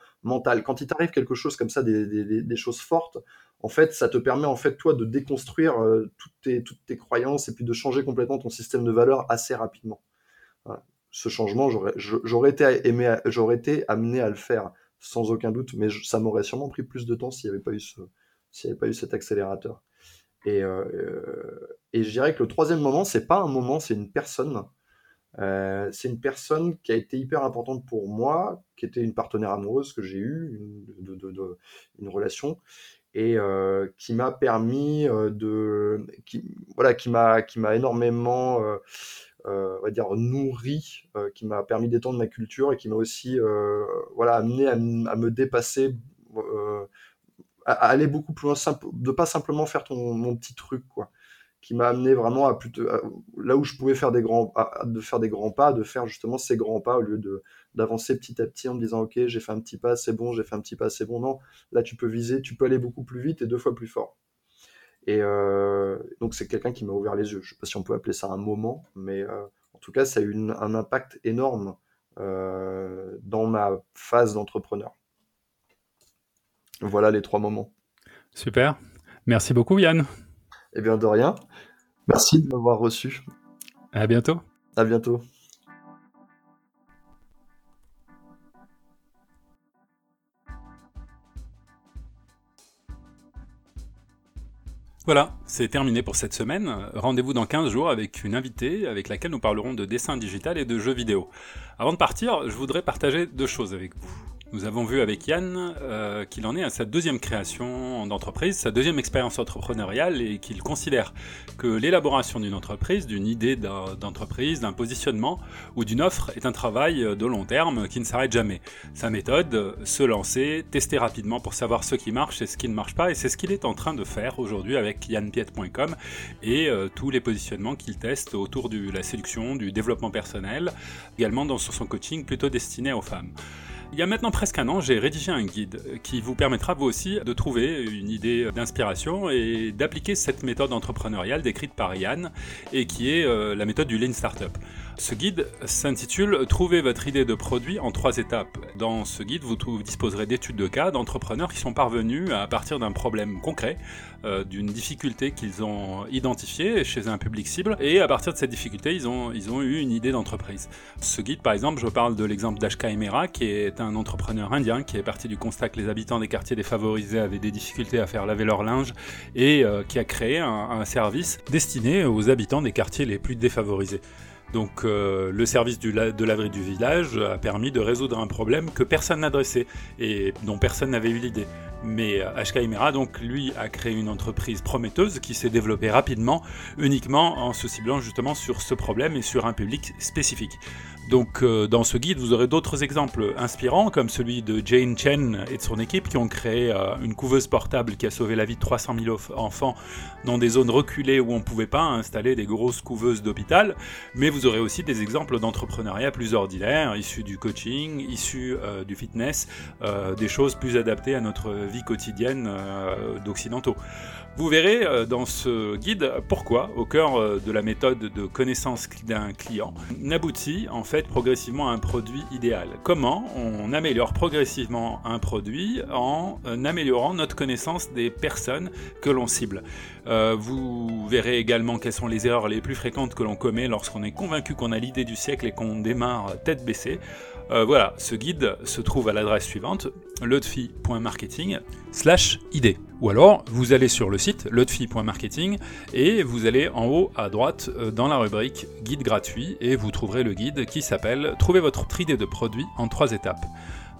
Quand il t'arrive quelque chose comme ça, des, choses fortes, en fait, ça te permet en fait toi de déconstruire toutes, tes, toutes tes croyances et puis de changer complètement ton système de valeurs assez rapidement. Ce changement, j'aurais été, amené à le faire sans aucun doute, mais ça m'aurait sûrement pris plus de temps s'il n'y avait pas eu cet accélérateur. Et, euh, et je dirais que le troisième moment, c'est pas un moment, c'est une personne. Euh, c'est une personne qui a été hyper importante pour moi, qui était une partenaire amoureuse que j'ai eue, une, de, relation, et euh, qui m'a permis euh, de, qui, voilà, qui m'a, qui m'a énormément on va dire nourri, qui m'a permis d'étendre ma culture et qui m'a aussi voilà amené à, me dépasser, à, aller beaucoup plus loin, de pas simplement faire ton, mon petit truc quoi qui m'a amené vraiment à plutôt là où je pouvais faire des grands de faire des grands pas de faire justement ces grands pas au lieu de d'avancer petit à petit en me disant ok j'ai fait un petit pas c'est bon j'ai fait un petit pas c'est bon non là tu peux viser tu peux aller beaucoup plus vite et deux fois plus fort et euh, donc c'est quelqu'un qui m'a ouvert les yeux. Je sais pas si on peut appeler ça un moment, mais euh, en tout cas, ça a eu un impact énorme euh, dans ma phase d'entrepreneur. Voilà les trois moments. Super. Merci beaucoup, Yann. Eh bien, de rien. Merci de m'avoir reçu. À bientôt. À bientôt. Voilà, c'est terminé pour cette semaine. Rendez-vous dans 15 jours avec une invitée avec laquelle nous parlerons de dessin digital et de jeux vidéo. Avant de partir, je voudrais partager deux choses avec vous. Nous avons vu avec Yann euh, qu'il en est à sa deuxième création d'entreprise, sa deuxième expérience entrepreneuriale et qu'il considère que l'élaboration d'une entreprise, d'une idée d'entreprise, d'un positionnement ou d'une offre est un travail de long terme qui ne s'arrête jamais. Sa méthode, se lancer, tester rapidement pour savoir ce qui marche et ce qui ne marche pas et c'est ce qu'il est en train de faire aujourd'hui avec yannpiet.com et euh, tous les positionnements qu'il teste autour de la séduction, du développement personnel, également dans son coaching plutôt destiné aux femmes. Il y a maintenant presque un an, j'ai rédigé un guide qui vous permettra vous aussi de trouver une idée d'inspiration et d'appliquer cette méthode entrepreneuriale décrite par Yann et qui est euh, la méthode du Lean Startup. Ce guide s'intitule Trouvez votre idée de produit en trois étapes. Dans ce guide, vous disposerez d'études de cas d'entrepreneurs qui sont parvenus à partir d'un problème concret, euh, d'une difficulté qu'ils ont identifiée chez un public cible, et à partir de cette difficulté, ils ont, eu une idée d'entreprise. Ce guide, par exemple, je parle de l'exemple d'Ashka Emera, qui est un entrepreneur indien qui est parti du constat que les habitants des quartiers défavorisés avaient des difficultés à faire laver leur linge et euh, qui a créé un service destiné aux habitants des quartiers les plus défavorisés. Donc euh, le service du de laverie du village a permis de résoudre un problème que personne n'adressait et dont personne n'avait eu l'idée. Mais HK euh, Imera, donc, lui, a créé une entreprise prometteuse qui s'est développée rapidement, uniquement en se ciblant justement sur ce problème et sur un public spécifique. Donc, euh, dans ce guide, vous aurez d'autres exemples inspirants, comme celui de Jane Chen et de son équipe, qui ont créé une couveuse portable qui a sauvé la vie de 300 000 enfants dans des zones reculées où on ne pouvait pas installer des grosses couveuses d'hôpital. Mais aurez aussi des exemples d'entrepreneuriat plus ordinaires, issus du coaching, issus du fitness, des choses plus adaptées à notre vie quotidienne euh, d'occidentaux. Vous verrez euh, dans ce guide pourquoi, au cœur euh, de la méthode de connaissance d'un client, n'aboutit en fait progressivement à un produit idéal. Comment on améliore progressivement un produit en améliorant notre connaissance des personnes que l'on cible. vous verrez également quelles sont les erreurs les plus fréquentes que l'on commet lorsqu'on est convaincu qu'on a l'idée du siècle et qu'on démarre tête baissée. Voilà, ce guide se trouve à l'adresse suivante lotfi.marketing. Ou alors, vous allez sur le site lotfi.marketing et vous allez en haut à droite euh, dans la rubrique guide gratuit et vous trouverez le guide qui s'appelle Trouvez votre idée de produit en trois étapes.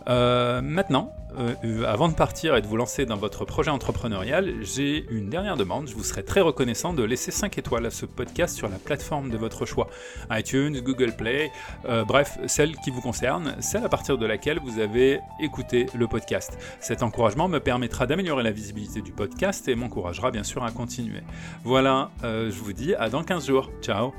Euh, maintenant, euh, avant de partir et de vous lancer dans votre projet entrepreneurial, j'ai une dernière demande. Je vous serais très reconnaissant de laisser 5 étoiles à ce podcast sur la plateforme de votre choix. iTunes, Google Play, euh, bref, celle qui vous concerne, celle à partir de laquelle vous avez écouté le podcast. Cet encouragement me permettra d'améliorer la visibilité du podcast et m'encouragera bien sûr à continuer. Voilà, je vous dis à dans 15 jours. Ciao